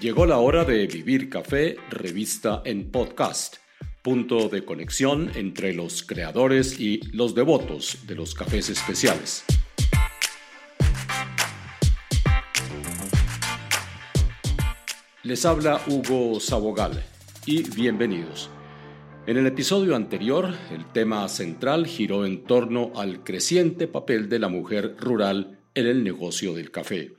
Llegó la hora de Vivir Café, revista en podcast, punto de conexión entre los creadores y los devotos de los cafés especiales. Les habla Hugo Sabogal y bienvenidos. En el episodio anterior, el tema central giró en torno al creciente papel de la mujer rural en el negocio del café.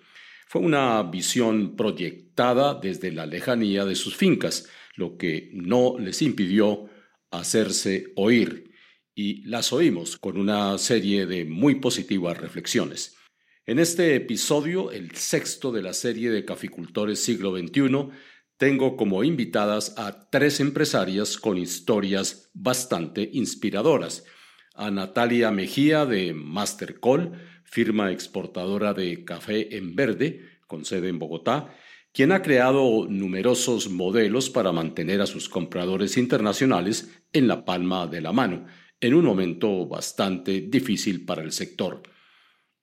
Fue una visión proyectada desde la lejanía de sus fincas, lo que no les impidió hacerse oír, y las oímos con una serie de muy positivas reflexiones. En este episodio, el sexto de la serie de Caficultores Siglo XXI, tengo como invitadas a tres empresarias con historias bastante inspiradoras. A Natalia Mejía de Mastercall, firma exportadora de café en verde, con sede en Bogotá, quien ha creado numerosos modelos para mantener a sus compradores internacionales en la palma de la mano, en un momento bastante difícil para el sector.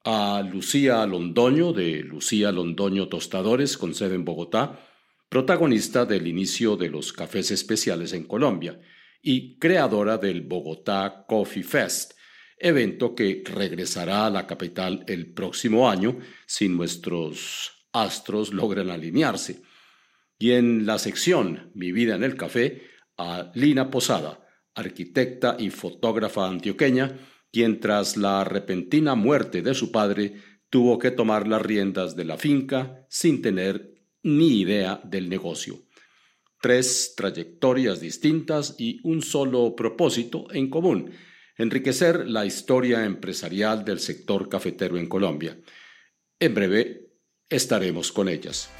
A Lucía Londoño, de Lucía Londoño Tostadores, con sede en Bogotá, protagonista del inicio de los cafés especiales en Colombia y creadora del Bogotá Coffee Fest, evento que regresará a la capital el próximo año si nuestros astros logran alinearse. Y en la sección Mi vida en el café, a Lina Posada, arquitecta y fotógrafa antioqueña, quien tras la repentina muerte de su padre tuvo que tomar las riendas de la finca sin tener ni idea del negocio. Tres trayectorias distintas y un solo propósito en común, enriquecer la historia empresarial del sector cafetero en Colombia. En breve estaremos con ellas.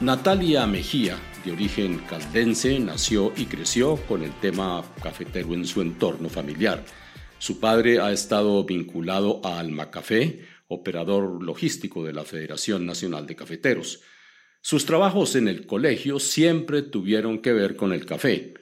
Natalia Mejía, de origen caldense, nació y creció con el tema cafetero en su entorno familiar. Su padre ha estado vinculado a Alma Café, operador logístico de la Federación Nacional de Cafeteros. Sus trabajos en el colegio siempre tuvieron que ver con el café,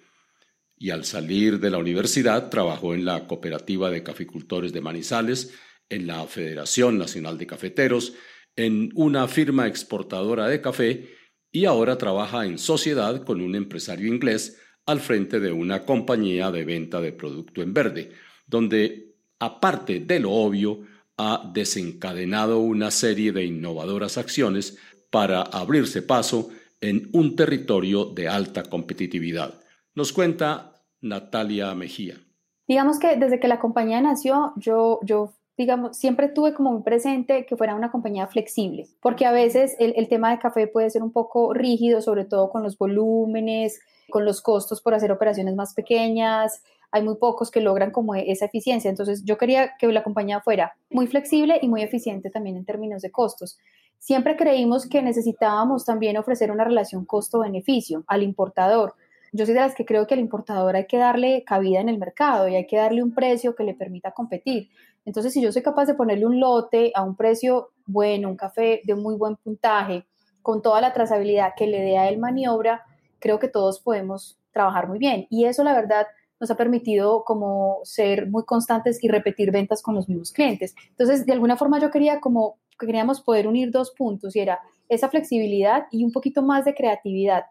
y al salir de la universidad trabajó en la Cooperativa de Caficultores de Manizales, en la Federación Nacional de Cafeteros, en una firma exportadora de café y ahora trabaja en sociedad con un empresario inglés al frente de una compañía de venta de producto en verde, donde, aparte de lo obvio, ha desencadenado una serie de innovadoras acciones para abrirse paso en un territorio de alta competitividad. Nos cuenta Natalia Mejía. Digamos que desde que la compañía nació, yo, yo digamos, siempre tuve como muy presente que fuera una compañía flexible, porque a veces el, el, tema de café puede ser un poco rígido, sobre todo con los volúmenes, con los costos por hacer operaciones más pequeñas. Hay muy pocos que logran como esa eficiencia. Entonces yo quería que la compañía fuera muy flexible y muy eficiente también en términos de costos. Siempre creímos que necesitábamos también ofrecer una relación costo-beneficio al importador yo soy de las que creo que al importador hay que darle cabida en el mercado y hay que darle un precio que le permita competir. Entonces, si yo soy capaz de ponerle un lote a un precio bueno, un café de muy buen puntaje, con toda la trazabilidad que le dé a él maniobra, creo que todos podemos trabajar muy bien. Y eso, la verdad, nos ha permitido como ser muy constantes y repetir ventas con los mismos clientes. Entonces, de alguna forma yo quería como queríamos poder unir dos puntos y era esa flexibilidad y un poquito más de creatividad.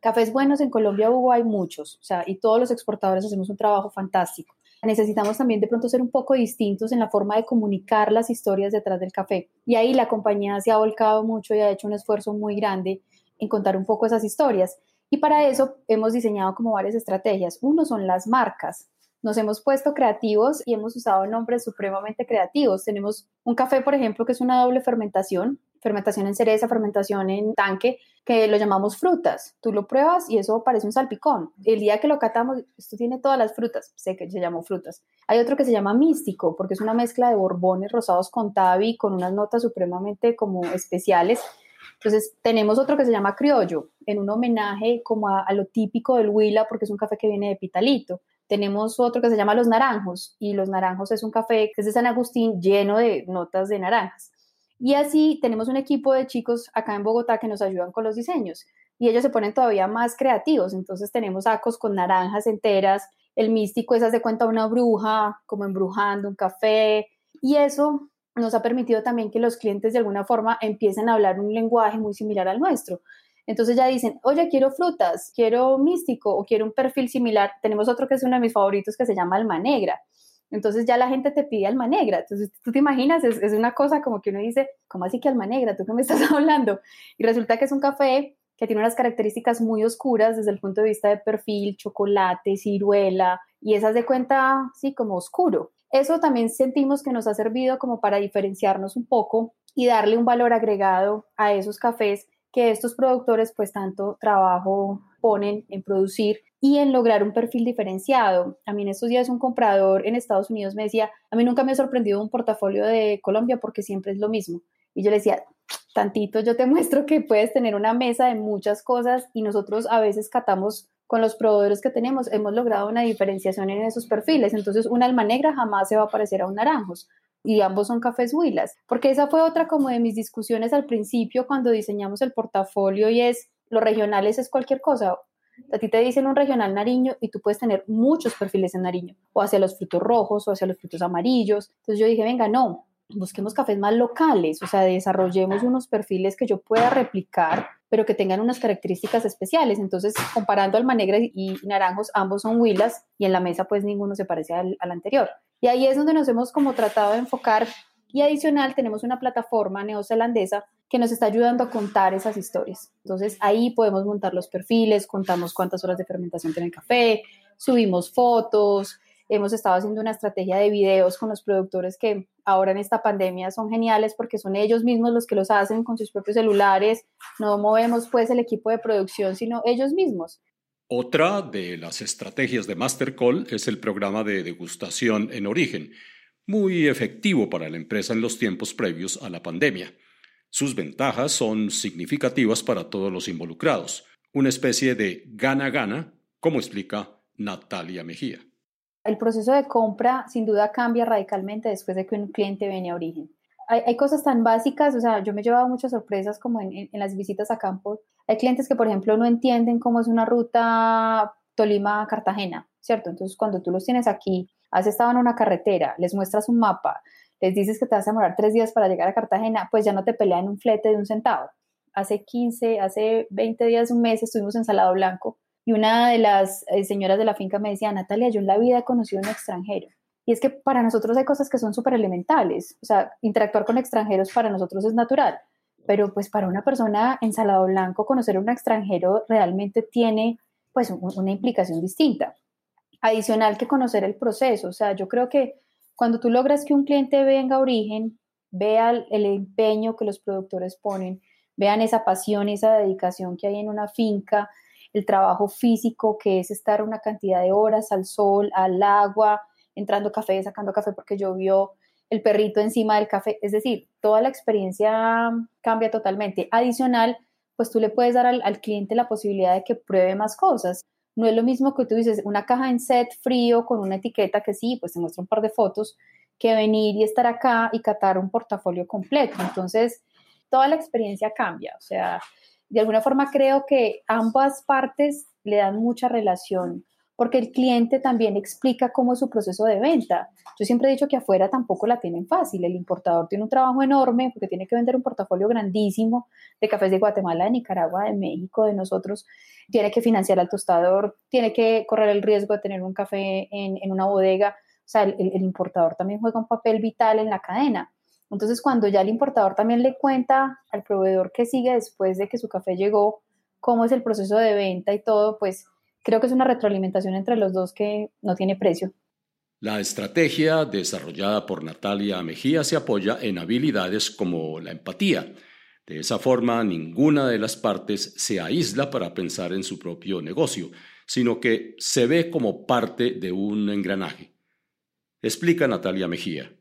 Cafés buenos en Colombia, Hugo, hay muchos, o sea, y todos los exportadores hacemos un trabajo fantástico. Necesitamos también de pronto ser un poco distintos en la forma de comunicar las historias detrás del café. Y ahí la compañía se ha volcado mucho y ha hecho un esfuerzo muy grande en contar un poco esas historias. Y para eso hemos diseñado como varias estrategias. Uno son las marcas. Nos hemos puesto creativos y hemos usado nombres supremamente creativos. Tenemos un café, por ejemplo, que es una doble fermentación, fermentación en cereza, fermentación en tanque, que lo llamamos frutas. Tú lo pruebas y eso parece un salpicón. El día que lo catamos, esto tiene todas las frutas, sé que se llamó frutas. Hay otro que se llama místico, porque es una mezcla de borbones rosados con tabi, con unas notas supremamente como especiales. Entonces, tenemos otro que se llama criollo, en un homenaje como a, a lo típico del Huila, porque es un café que viene de Pitalito. Tenemos otro que se llama Los Naranjos, y Los Naranjos es un café que es de San Agustín lleno de notas de naranjas. Y así tenemos un equipo de chicos acá en Bogotá que nos ayudan con los diseños. y ellos se ponen todavía más creativos. Entonces tenemos acos con naranjas enteras, el místico es de cuenta una bruja, como embrujando un café, y eso nos ha permitido también que los clientes de alguna forma empiecen a hablar un lenguaje muy similar al nuestro. Entonces ya dicen, oye, quiero frutas, quiero místico o quiero un perfil similar. Tenemos otro que es uno de mis favoritos que se llama alma negra. Entonces ya la gente te pide alma negra. Entonces tú te imaginas, es, una cosa como que uno dice, ¿cómo así que alma negra? ¿Tú qué me estás hablando? Y resulta que es un café que tiene unas características muy oscuras desde el punto de vista de perfil, chocolate, ciruela, y esas de cuenta, sí, como oscuro. Eso también sentimos que nos ha servido como para diferenciarnos un poco y darle un valor agregado a esos cafés que estos productores pues tanto trabajo ponen en producir y en lograr un perfil diferenciado. A mí en estos días un comprador en Estados Unidos me decía, a mí nunca me ha sorprendido un portafolio de Colombia porque siempre es lo mismo. Y yo le decía, tantito yo te muestro que puedes tener una mesa de muchas cosas y nosotros a veces catamos con los proveedores que tenemos, hemos logrado una diferenciación en esos perfiles. Entonces, un alma negra jamás se va a parecer a un naranjos y ambos son cafés huilas, porque esa fue otra como de mis discusiones al principio cuando diseñamos el portafolio y es, los regionales es cualquier cosa. A ti te dicen un regional nariño y tú puedes tener muchos perfiles en nariño, o hacia los frutos rojos o hacia los frutos amarillos. Entonces yo dije, venga, no, busquemos cafés más locales, o sea, desarrollemos unos perfiles que yo pueda replicar, pero que tengan unas características especiales. Entonces, comparando alma negra y naranjos, ambos son huilas y en la mesa pues ninguno se parece al, anterior. Y ahí es donde nos hemos como tratado de enfocar y adicional tenemos una plataforma neozelandesa que nos está ayudando a contar esas historias. Entonces ahí podemos montar los perfiles, contamos cuántas horas de fermentación tiene el café, subimos fotos, hemos estado haciendo una estrategia de videos con los productores que ahora en esta pandemia son geniales porque son ellos mismos los que los hacen con sus propios celulares, no movemos pues el equipo de producción, sino ellos mismos. Otra de las estrategias de Mastercall es el programa de degustación en origen, muy efectivo para la empresa en los tiempos previos a la pandemia. Sus ventajas son significativas para todos los involucrados, una especie de gana-gana, como explica Natalia Mejía el proceso de compra sin duda cambia radicalmente después de que un cliente viene a origen. Hay, cosas tan básicas, o sea, yo me he llevado muchas sorpresas como en, las visitas a campo. Hay clientes que, por ejemplo, no entienden cómo es una ruta Tolima-Cartagena, ¿cierto? Entonces, cuando tú los tienes aquí, has estado en una carretera, les muestras un mapa, les dices que te vas a demorar tres días para llegar a Cartagena, pues ya no te pelean un flete de un centavo. Hace 15, hace 20 días, un mes, estuvimos en Salado Blanco y una de las eh, señoras de la finca me decía, Natalia, yo en la vida he conocido a un extranjero. Y es que para nosotros hay cosas que son súper elementales. O sea, interactuar con extranjeros para nosotros es natural. Pero pues para una persona en Salado Blanco, conocer a un extranjero realmente tiene pues una implicación distinta. Adicional que conocer el proceso. O sea, yo creo que cuando tú logras que un cliente venga a origen, vea el empeño que los productores ponen, vean esa pasión, esa dedicación que hay en una finca, el trabajo físico, que es estar una cantidad de horas al sol, al agua, entrando café, sacando café porque llovió, el perrito encima del café, es decir, toda la experiencia cambia totalmente. Adicional, pues tú le puedes dar al, al, cliente la posibilidad de que pruebe más cosas. No es lo mismo que tú dices, una caja en set frío con una etiqueta que sí, pues te muestra un par de fotos, que venir y estar acá y catar un portafolio completo. Entonces, toda la experiencia cambia. O sea, de alguna forma creo que ambas partes le dan mucha relación porque el cliente también explica cómo es su proceso de venta. Yo siempre he dicho que afuera tampoco la tienen fácil. El importador tiene un trabajo enorme porque tiene que vender un portafolio grandísimo de cafés de Guatemala, de Nicaragua, de México, de nosotros. Tiene que financiar al tostador, tiene que correr el riesgo de tener un café en, una bodega. O sea, el importador también juega un papel vital en la cadena. Entonces, cuando ya el importador también le cuenta al proveedor que sigue después de que su café llegó, cómo es el proceso de venta y todo, pues creo que es una retroalimentación entre los dos que no tiene precio. La estrategia desarrollada por Natalia Mejía se apoya en habilidades como la empatía. De esa forma, ninguna de las partes se aísla para pensar en su propio negocio, sino que se ve como parte de un engranaje. Explica Natalia Mejía.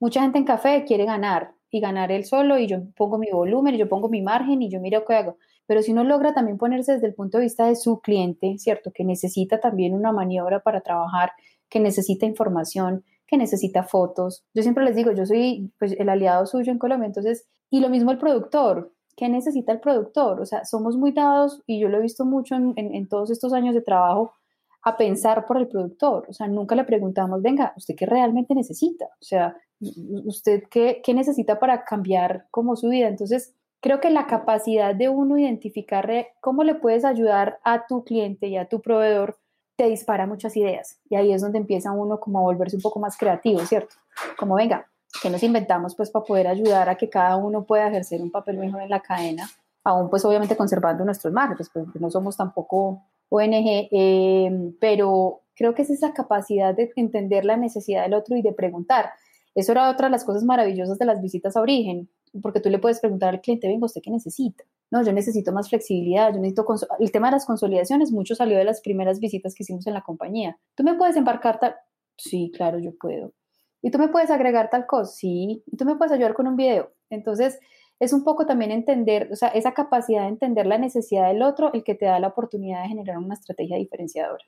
Mucha gente en café quiere ganar y ganar él solo y yo pongo mi volumen y yo pongo mi margen y yo miro qué hago. Pero si uno logra también ponerse desde el punto de vista de su cliente, ¿cierto? Que necesita también una maniobra para trabajar, que necesita información, que necesita fotos. Yo siempre les digo, yo soy pues, el aliado suyo en Colombia, entonces, y lo mismo el productor. ¿qué necesita el productor? O sea, somos muy dados, y yo lo he visto mucho en, todos estos años de trabajo, a pensar por el productor. O sea, nunca le preguntamos, venga, ¿usted qué realmente necesita? O sea, ¿usted qué, qué necesita para cambiar como su vida? Entonces, creo que la capacidad de uno identificar cómo le puedes ayudar a tu cliente y a tu proveedor te dispara muchas ideas. Y ahí es donde empieza uno como a volverse un poco más creativo, ¿cierto? Como venga, que nos inventamos pues para poder ayudar a que cada uno pueda ejercer un papel mejor en la cadena, aún pues obviamente conservando nuestros márgenes, pues no somos tampoco ONG, eh, pero creo que es esa capacidad de entender la necesidad del otro y de preguntar. Eso era otra de las cosas maravillosas de las visitas a origen, porque tú le puedes preguntar al cliente, venga, ¿usted qué necesita? No, yo necesito más flexibilidad, yo necesito... El tema de las consolidaciones, mucho salió de las primeras visitas que hicimos en la compañía. ¿Tú me puedes embarcar tal? Sí, claro, yo puedo. ¿Y tú me puedes agregar tal cosa? Sí. ¿Y tú me puedes ayudar con un video? Entonces, es un poco también entender, o sea, esa capacidad de entender la necesidad del otro, el que te da la oportunidad de generar una estrategia diferenciadora.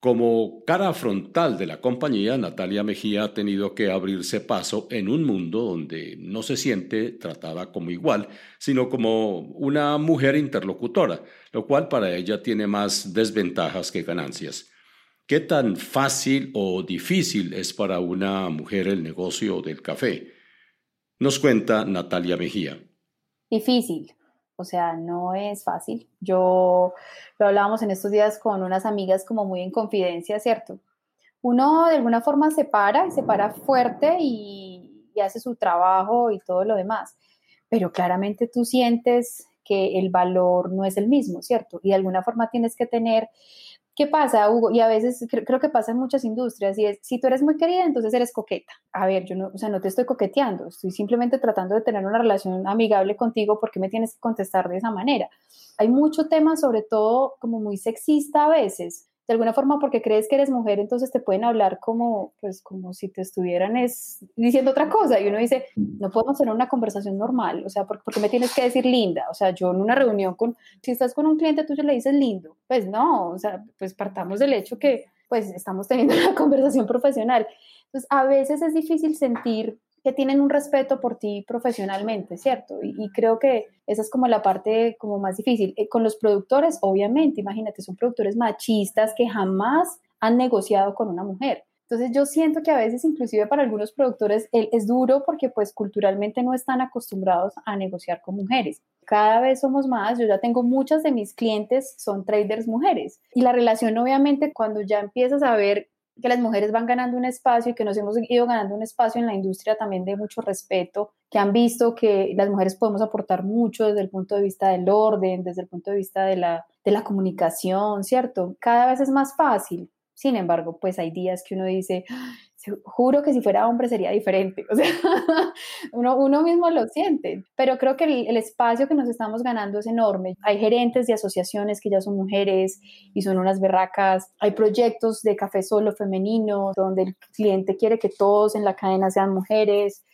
Como cara frontal de la compañía, Natalia Mejía ha tenido que abrirse paso en un mundo donde no se siente tratada como igual, sino como una mujer interlocutora, lo cual para ella tiene más desventajas que ganancias. ¿Qué tan fácil o difícil es para una mujer el negocio del café? Nos cuenta Natalia Mejía. Difícil, o sea, no es fácil. Yo lo hablábamos en estos días con unas amigas como muy en confidencia, ¿cierto? Uno de alguna forma se para y se para fuerte y, y hace su trabajo y todo lo demás, pero claramente tú sientes que el valor no es el mismo, ¿cierto? Y de alguna forma tienes que tener ¿Qué pasa, Hugo? Y a veces creo, que pasa en muchas industrias y es, si tú eres muy querida, entonces eres coqueta. A ver, yo no, o sea, no te estoy coqueteando, estoy simplemente tratando de tener una relación amigable contigo porque me tienes que contestar de esa manera. Hay mucho tema, sobre todo como muy sexista a veces, de alguna forma porque crees que eres mujer, entonces te pueden hablar como, pues, como si te estuvieran es, diciendo otra cosa. Y uno dice, no podemos tener una conversación normal, o sea, ¿por, qué me tienes que decir linda? O sea, yo en una reunión con, si estás con un cliente tuyo le dices lindo, pues no, o sea, pues partamos del hecho que, pues, estamos teniendo una conversación profesional. Entonces, a veces es difícil sentir que tienen un respeto por ti profesionalmente, ¿cierto? Y, creo que esa es como la parte como más difícil. Eh, con los productores, obviamente, imagínate, son productores machistas que jamás han negociado con una mujer. Entonces yo siento que a veces inclusive para algunos productores es duro porque pues culturalmente no están acostumbrados a negociar con mujeres. Cada vez somos más, yo ya tengo muchas de mis clientes son traders mujeres y la relación obviamente cuando ya empiezas a ver que las mujeres van ganando un espacio y que nos hemos ido ganando un espacio en la industria también de mucho respeto, que han visto que las mujeres podemos aportar mucho desde el punto de vista del orden, desde el punto de vista de la, de la comunicación, ¿cierto? Cada vez es más fácil. Sin embargo, pues hay días que uno dice, juro que si fuera hombre sería diferente. O sea, uno, uno mismo lo siente. Pero creo que el, el, espacio que nos estamos ganando es enorme. Hay gerentes de asociaciones que ya son mujeres y son unas berracas. Hay proyectos de café solo femenino donde el cliente quiere que todos en la cadena sean mujeres.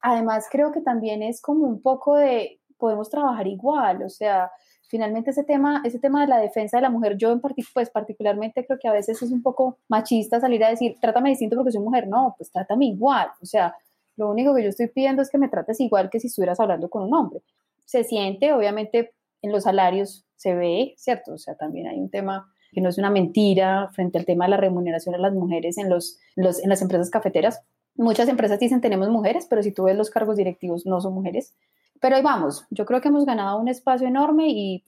Además, creo que también es como un poco de podemos trabajar igual. O sea, finalmente ese tema, ese tema de la defensa de la mujer, yo en pues particularmente creo que a veces es un poco machista salir a decir, trátame distinto porque soy mujer. No, pues trátame igual. O sea, lo único que yo estoy pidiendo es que me trates igual que si estuvieras hablando con un hombre. Se siente, obviamente, en los salarios se ve, ¿cierto? O sea, también hay un tema que no es una mentira frente al tema de la remuneración de las mujeres en, los, los, en las empresas cafeteras. Muchas empresas dicen tenemos mujeres, pero si tú ves los cargos directivos no son mujeres. Pero ahí vamos, yo creo que hemos ganado un espacio enorme y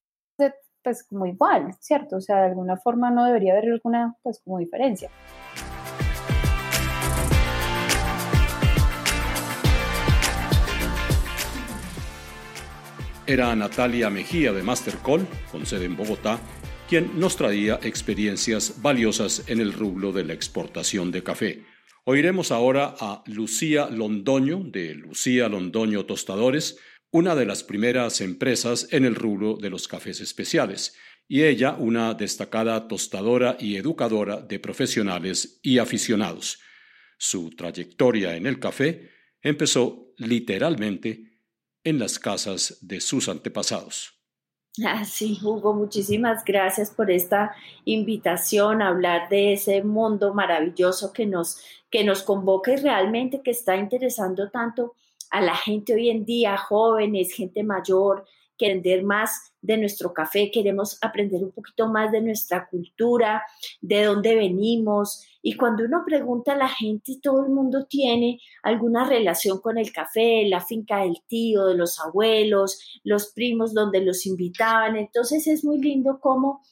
pues como igual, ¿cierto? O sea, de alguna forma no debería haber alguna pues como diferencia. Era Natalia Mejía de Mastercall, con sede en Bogotá, quien nos traía experiencias valiosas en el rublo de la exportación de café. Oiremos ahora a Lucía Londoño de Lucía Londoño Tostadores, una de las primeras empresas en el rubro de los cafés especiales, y ella una destacada tostadora y educadora de profesionales y aficionados. Su trayectoria en el café empezó literalmente en las casas de sus antepasados. Ah, sí, Hugo, muchísimas gracias por esta invitación a hablar de ese mundo maravilloso que nos, que nos convoca y realmente que está interesando tanto a la gente hoy en día, jóvenes, gente mayor, que aprender más de nuestro café, queremos aprender un poquito más de nuestra cultura, de dónde venimos. Y cuando uno pregunta a la gente, todo el mundo tiene alguna relación con el café, la finca del tío, de los abuelos, los primos donde los invitaban. Entonces es muy lindo cómo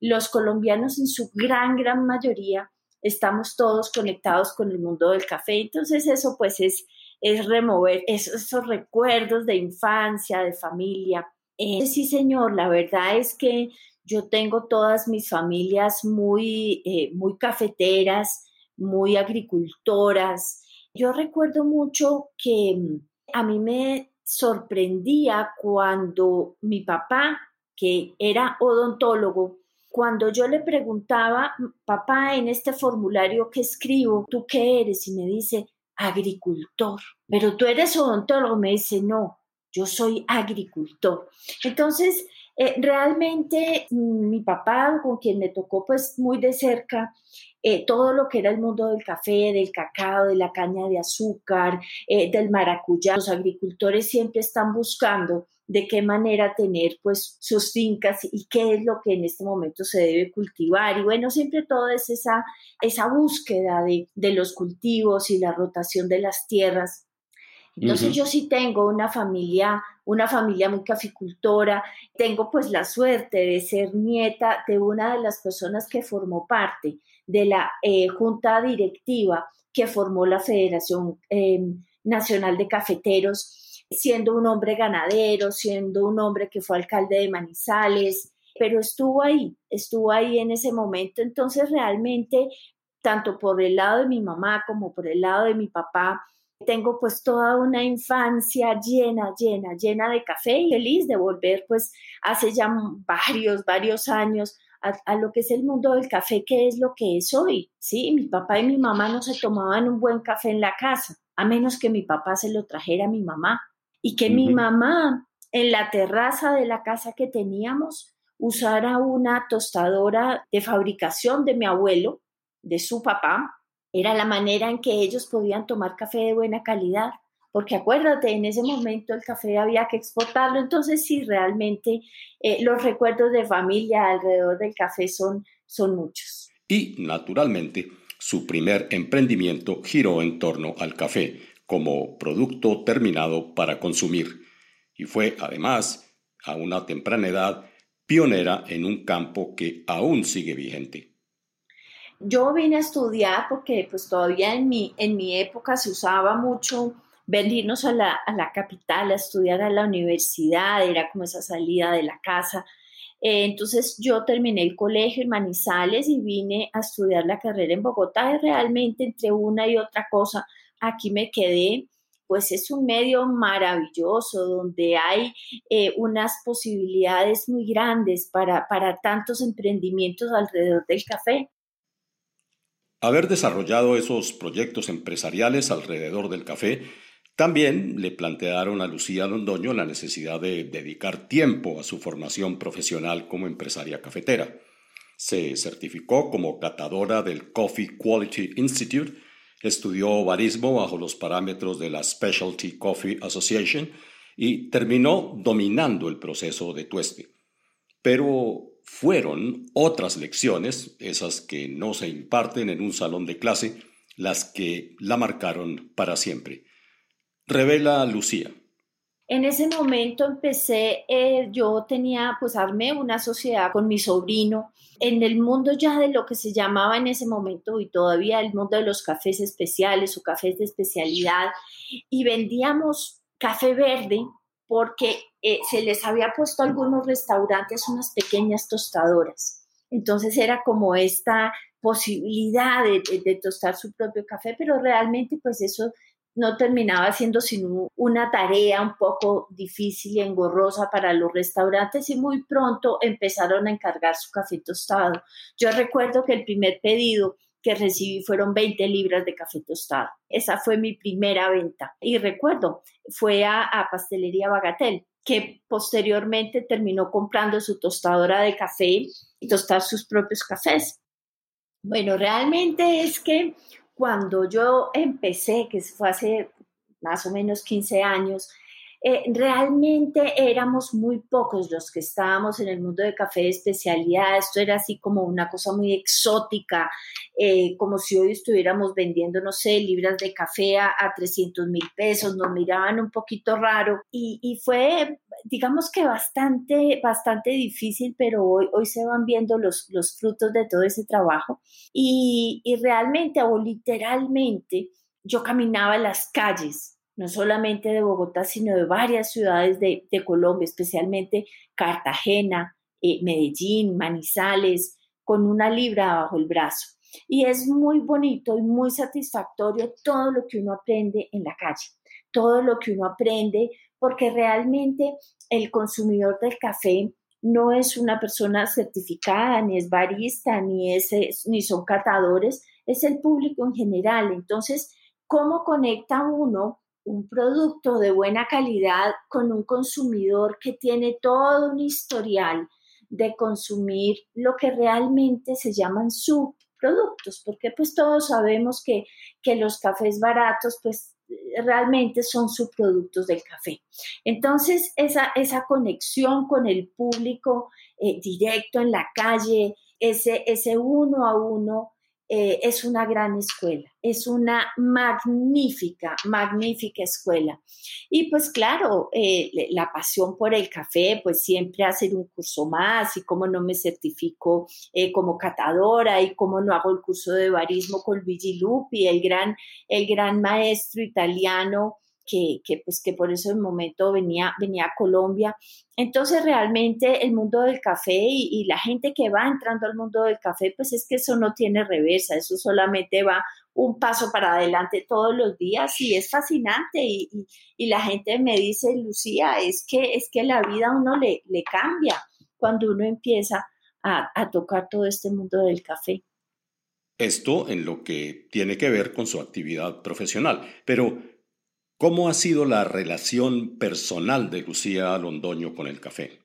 los colombianos en su gran, gran mayoría estamos todos conectados con el mundo del café. Entonces eso pues es, es remover esos recuerdos de infancia, de familia. Eh, sí, señor, la verdad es que yo tengo todas mis familias muy, eh, muy cafeteras, muy agricultoras. Yo recuerdo mucho que mm, a mí me sorprendía cuando mi papá, que era odontólogo, cuando yo le preguntaba, papá, en este formulario que escribo, ¿tú qué eres? Y me dice, agricultor. Pero tú eres odontólogo. Me dice, no, yo soy agricultor. Entonces, eh, realmente mm, mi papá, con quien me tocó pues muy de cerca, eh, todo lo que era el mundo del café, del cacao, de la caña de azúcar, eh, del maracuyá, los agricultores siempre están buscando de qué manera tener pues sus fincas y qué es lo que en este momento se debe cultivar. Y bueno, siempre todo es esa, esa búsqueda de, de los cultivos y la rotación de las tierras. Entonces yo sí tengo una familia, una familia muy caficultora, tengo pues la suerte de ser nieta de una de las personas que formó parte de la eh, junta directiva que formó la Federación em, Nacional de Cafeteros, siendo un hombre ganadero, siendo un hombre que fue alcalde de Manizales, pero estuvo ahí, estuvo ahí en ese momento, entonces realmente tanto por el lado de mi mamá como por el lado de mi papá, tengo pues toda una infancia llena, llena, llena de café y feliz de volver pues hace ya varios, varios años a, lo que es el mundo del café, que es lo que es hoy. Sí, mi papá y mi mamá no se tomaban un buen café en la casa, a menos que mi papá se lo trajera a mi mamá. Y que mi mamá en la terraza de la casa que teníamos usara una tostadora de fabricación de mi abuelo, de su papá, era la manera en que ellos podían tomar café de buena calidad, porque acuérdate, en ese momento el café había que exportarlo, entonces sí, realmente eh, los recuerdos de familia alrededor del café son, son muchos. Y, naturalmente, su primer emprendimiento giró en torno al café como producto terminado para consumir, y fue, además, a una temprana edad, pionera en un campo que aún sigue vigente. Yo vine a estudiar porque pues todavía en mi, en mi época se usaba mucho venirnos a la, a la capital a estudiar a la universidad, era como esa salida de la casa. Eh, entonces yo terminé el colegio en Manizales y vine a estudiar la carrera en Bogotá y realmente entre una y otra cosa aquí me quedé. Pues es un medio maravilloso donde hay eh, unas posibilidades muy grandes para, para tantos emprendimientos alrededor del café. Haber desarrollado esos proyectos empresariales alrededor del café también le plantearon a Lucía Londoño la necesidad de dedicar tiempo a su formación profesional como empresaria cafetera. Se certificó como catadora del Coffee Quality Institute, estudió barismo bajo los parámetros de la Specialty Coffee Association y terminó dominando el proceso de tueste. Pero fueron otras lecciones, esas que no se imparten en un salón de clase, las que la marcaron para siempre. Revela Lucía. En ese momento empecé, eh, yo tenía, pues armé una sociedad con mi sobrino en el mundo ya de lo que se llamaba en ese momento y todavía el mundo de los cafés especiales o cafés de especialidad y vendíamos café verde porque eh, se les había puesto a algunos restaurantes unas pequeñas tostadoras. Entonces era como esta posibilidad de, tostar su propio café, pero realmente pues eso no terminaba siendo sino una tarea un poco difícil y engorrosa para los restaurantes y muy pronto empezaron a encargar su café tostado. Yo recuerdo que el primer pedido que recibí fueron 20 libras de café tostado. Esa fue mi primera venta. Y recuerdo, fue a, Pastelería Bagatel, que posteriormente terminó comprando su tostadora de café y tostar sus propios cafés. Bueno, realmente es que cuando yo empecé, que fue hace más o menos 15 años, eh, realmente éramos muy pocos los que estábamos en el mundo de café de especialidad. Esto era así como una cosa muy exótica, eh, como si hoy estuviéramos vendiendo, no sé, libras de café a, 300 mil pesos. Nos miraban un poquito raro y, fue, digamos que bastante, bastante difícil, pero hoy, hoy se van viendo los, los frutos de todo ese trabajo. Y, y realmente o literalmente yo caminaba las calles no solamente de Bogotá, sino de varias ciudades de, Colombia, especialmente Cartagena, eh, Medellín, Manizales, con una libra bajo el brazo. Y es muy bonito y muy satisfactorio todo lo que uno aprende en la calle, todo lo que uno aprende, porque realmente el consumidor del café no es una persona certificada, ni es barista, ni, es, ni son catadores, es el público en general. Entonces, ¿cómo conecta uno un producto de buena calidad con un consumidor que tiene todo un historial de consumir lo que realmente se llaman subproductos, porque pues todos sabemos que, que los cafés baratos pues realmente son subproductos del café. Entonces, esa, esa conexión con el público eh, directo en la calle, ese, ese uno a uno, eh, es una gran escuela, es una magnífica, magnífica escuela. Y pues claro, eh, la pasión por el café, pues siempre hacer un curso más y cómo no me certifico eh, como catadora y cómo no hago el curso de barismo con Luigi Lupi, el gran, el gran maestro italiano que, pues que por ese momento venía, venía a Colombia. Entonces realmente el mundo del café y, la gente que va entrando al mundo del café, pues es que eso no tiene reversa, eso solamente va un paso para adelante todos los días y es fascinante y, la gente me dice, Lucía, es que, es que la vida a uno le, le cambia cuando uno empieza a, a tocar todo este mundo del café. Esto en lo que tiene que ver con su actividad profesional. Pero, ¿Cómo ha sido la relación personal de Lucía Londoño con el café?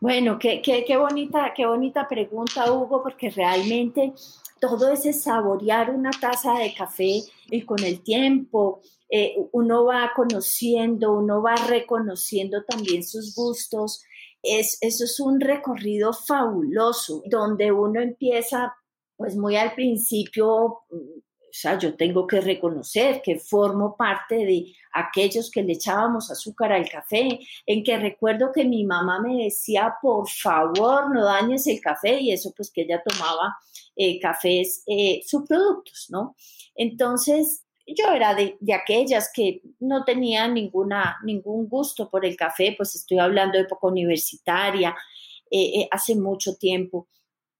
Bueno, qué, qué, bonita, qué bonita pregunta, Hugo, porque realmente todo ese saborear una taza de café y con el tiempo eh, uno va conociendo, uno va reconociendo también sus gustos. Es, eso es un recorrido fabuloso donde uno empieza, pues muy al principio, sea, yo tengo que reconocer que formo parte de aquellos que le echábamos azúcar al café, en que recuerdo que mi mamá me decía, por favor, no dañes el café, y eso pues que ella tomaba eh, cafés, eh, subproductos, ¿no? Entonces, yo era de, aquellas que no tenían ninguna, ningún gusto por el café, pues estoy hablando de época universitaria, eh, hace mucho tiempo.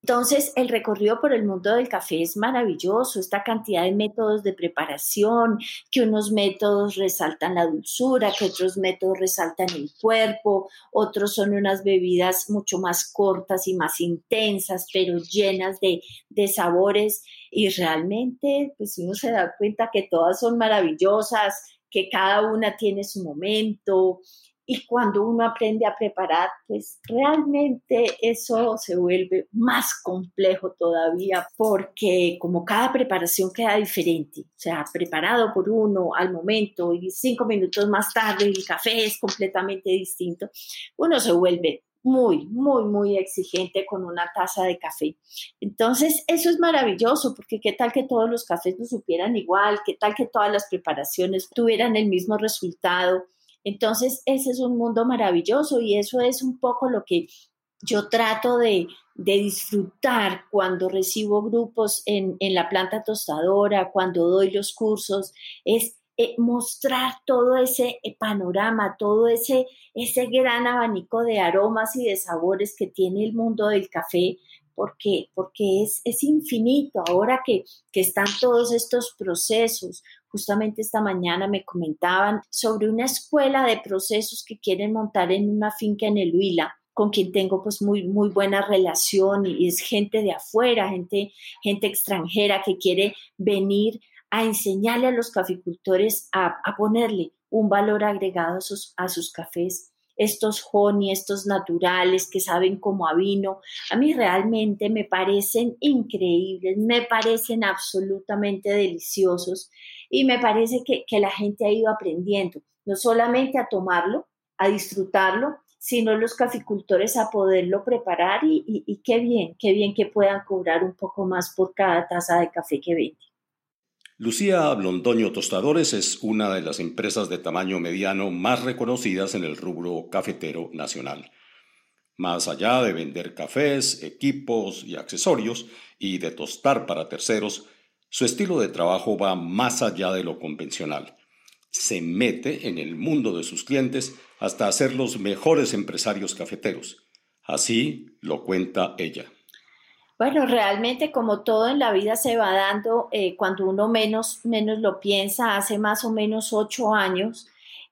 Entonces, el recorrido por el mundo del café es maravilloso, esta cantidad de métodos de preparación, que unos métodos resaltan la dulzura, que otros métodos resaltan el cuerpo, otros son unas bebidas mucho más cortas y más intensas, pero llenas de, sabores. Y realmente, pues uno se da cuenta que todas son maravillosas, que cada una tiene su momento, y cuando uno aprende a preparar, pues realmente eso se vuelve más complejo todavía porque como cada preparación queda diferente, o sea, preparado por uno al momento y cinco minutos más tarde el café es completamente distinto, uno se vuelve muy, muy, muy exigente con una taza de café. Entonces, eso es maravilloso, porque qué tal que todos los cafés lo supieran igual, qué tal que todas las preparaciones tuvieran el mismo resultado. Entonces, ese es un mundo maravilloso y eso es un poco lo que yo trato de, disfrutar cuando recibo grupos en, la planta tostadora, cuando doy los cursos, es eh, mostrar todo ese eh, panorama, todo ese, ese gran abanico de aromas y de sabores que tiene el mundo del café, porque, porque es, es infinito. Ahora que, que están todos estos procesos, Justamente esta mañana me comentaban sobre una escuela de procesos que quieren montar en una finca en el Huila con quien tengo pues muy, muy buena relación y es gente de afuera, gente, gente extranjera que quiere venir a enseñarle a los caficultores a, ponerle un valor agregado a sus, a sus cafés. Estos honey, estos naturales que saben como a vino, a mí realmente me parecen increíbles, me parecen absolutamente deliciosos y me parece que, la gente ha ido aprendiendo, no solamente a tomarlo, a disfrutarlo, sino los caficultores a poderlo preparar y, y, qué bien, qué bien que puedan cobrar un poco más por cada taza de café que venden. Lucía Londoño Tostadores es una de las empresas de tamaño mediano más reconocidas en el rubro cafetero nacional. Más allá de vender cafés, equipos y accesorios y de tostar para terceros, su estilo de trabajo va más allá de lo convencional. Se mete en el mundo de sus clientes hasta hacer los mejores empresarios cafeteros. Así lo cuenta ella. Bueno, realmente como todo en la vida se va dando eh, cuando uno menos, menos lo piensa, hace más o menos ocho años,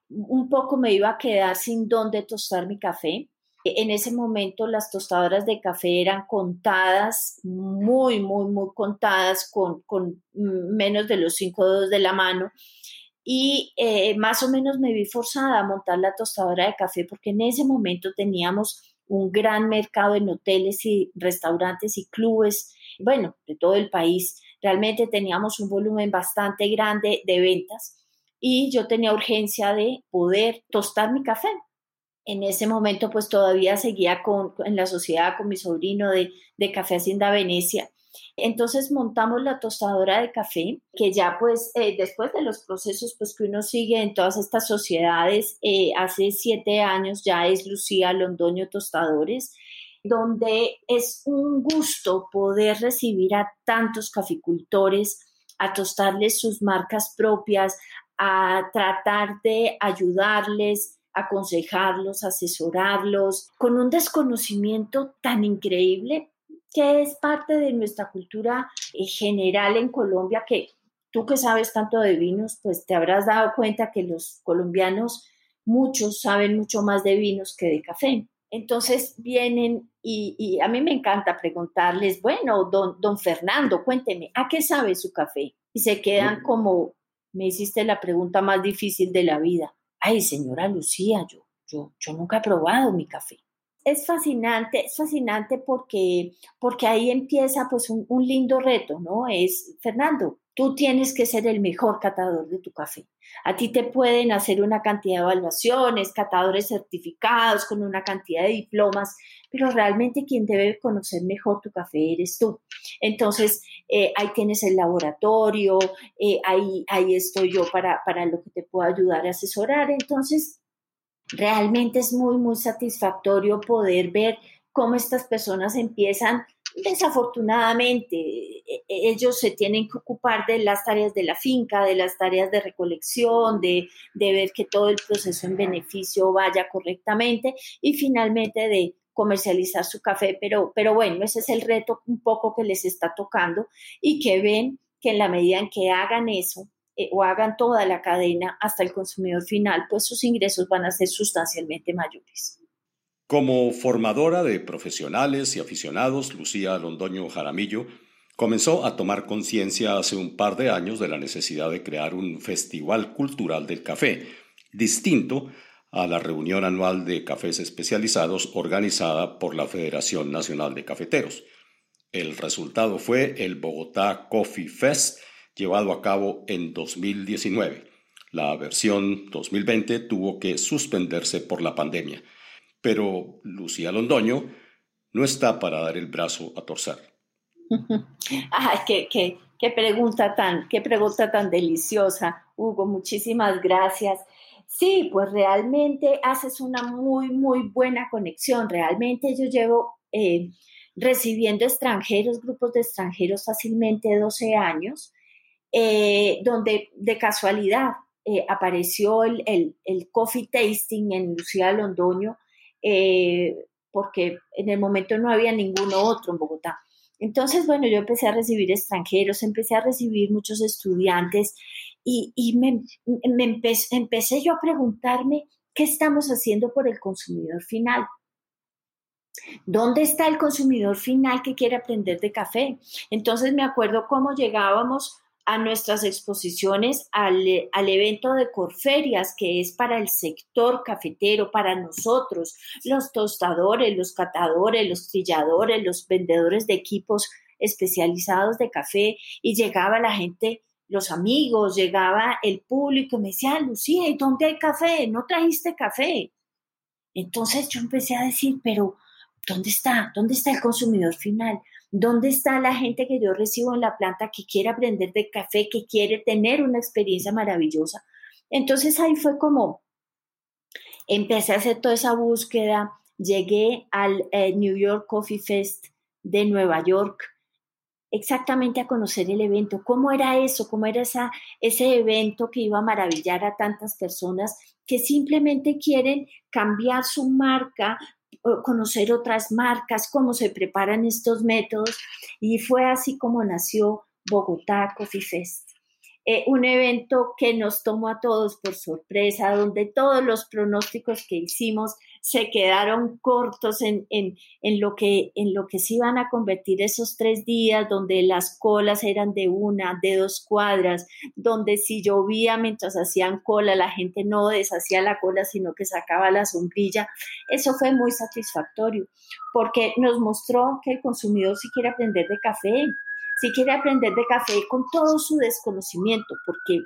un poco me iba a quedar sin dónde tostar mi café. En ese momento las tostadoras de café eran contadas, muy, muy, muy contadas, con, con menos de los cinco dedos de la mano. Y eh, más o menos me vi forzada a montar la tostadora de café porque en ese momento teníamos un gran mercado en hoteles y restaurantes y clubes, bueno, de todo el país. Realmente teníamos un volumen bastante grande de ventas y yo tenía urgencia de poder tostar mi café. En ese momento pues todavía seguía con, en la sociedad con mi sobrino de, de Café Hacienda Venecia entonces montamos la tostadora de café, que ya pues eh, después de los procesos pues que uno sigue en todas estas sociedades, eh, hace siete años ya es Lucía Londoño Tostadores, donde es un gusto poder recibir a tantos caficultores, a tostarles sus marcas propias, a tratar de ayudarles, aconsejarlos, asesorarlos, con un desconocimiento tan increíble, que es parte de nuestra cultura eh, general en Colombia, que tú que sabes tanto de vinos, pues te habrás dado cuenta que los colombianos, muchos saben mucho más de vinos que de café. Entonces vienen y, a mí me encanta preguntarles, bueno, don, don Fernando, cuénteme, ¿a qué sabe su café? Y se quedan como, me hiciste la pregunta más difícil de la vida. Ay, señora Lucía, yo, yo, yo nunca he probado mi café es fascinante, es fascinante porque, porque ahí empieza pues un, lindo reto, ¿no? Es, Fernando, tú tienes que ser el mejor catador de tu café. A ti te pueden hacer una cantidad de evaluaciones, catadores certificados con una cantidad de diplomas, pero realmente quien debe conocer mejor tu café eres tú. Entonces, eh, ahí tienes el laboratorio, eh, ahí, ahí estoy yo para, para lo que te puedo ayudar a asesorar. Entonces, realmente es muy, muy satisfactorio poder ver cómo estas personas empiezan desafortunadamente e, e, ellos se tienen que ocupar de las tareas de la finca, de las tareas de recolección, de, de, ver que todo el proceso en beneficio vaya correctamente y finalmente de comercializar su café. Pero, pero bueno, ese es el reto un poco que les está tocando y que ven que en la medida en que hagan eso, eh, o hagan toda la cadena hasta el consumidor final, pues sus ingresos van a ser sustancialmente mayores. Como formadora de profesionales y aficionados, Lucía Londoño Jaramillo comenzó a tomar conciencia hace un par de años de la necesidad de crear un festival cultural del café, distinto a la reunión anual de cafés especializados organizada por la Federación Nacional de Cafeteros. El resultado fue el Bogotá Coffee Fest, llevado a cabo en 2019. La versión 2020 tuvo que suspenderse por la pandemia, pero Lucía Londoño no está para dar el brazo a torcer. Ay, qué, qué, qué, pregunta tan, qué pregunta tan deliciosa, Hugo. Muchísimas gracias. Sí, pues realmente haces una muy, muy buena conexión. Realmente yo llevo eh, recibiendo extranjeros, grupos de extranjeros fácilmente 12 años. Eh, donde de casualidad eh, apareció el, el, coffee tasting en Lucía Londoño, eh, porque en el momento no había ninguno otro en Bogotá. Entonces, bueno, yo empecé a recibir extranjeros, empecé a recibir muchos estudiantes y, y me, me empecé, empecé yo a preguntarme qué estamos haciendo por el consumidor final. ¿Dónde está el consumidor final que quiere aprender de café? Entonces me acuerdo cómo llegábamos a nuestras exposiciones al, al, evento de Corferias, que es para el sector cafetero, para nosotros, los tostadores, los catadores, los trilladores, los vendedores de equipos especializados de café, y llegaba la gente, los amigos, llegaba el público, me decía, Lucía, ¿y dónde hay café? ¿No trajiste café? Entonces yo empecé a decir, pero ¿dónde está? ¿Dónde está el consumidor final? ¿Dónde está la gente que yo recibo en la planta que quiere aprender de café, que quiere tener una experiencia maravillosa? Entonces ahí fue como empecé a hacer toda esa búsqueda, llegué al eh, New York Coffee Fest de Nueva York exactamente a conocer el evento, cómo era eso, cómo era esa, ese evento que iba a maravillar a tantas personas que simplemente quieren cambiar su marca conocer otras marcas, cómo se preparan estos métodos. Y fue así como nació Bogotá Coffee Fest. Eh, un evento que nos tomó a todos por sorpresa, donde todos los pronósticos que hicimos se quedaron cortos en, en, en, lo que, en lo que se iban a convertir esos tres días, donde las colas eran de una, de dos cuadras, donde si llovía mientras hacían cola, la gente no deshacía la cola, sino que sacaba la sombrilla. Eso fue muy satisfactorio, porque nos mostró que el consumidor sí quiere aprender de café, si quiere aprender de café con todo su desconocimiento, porque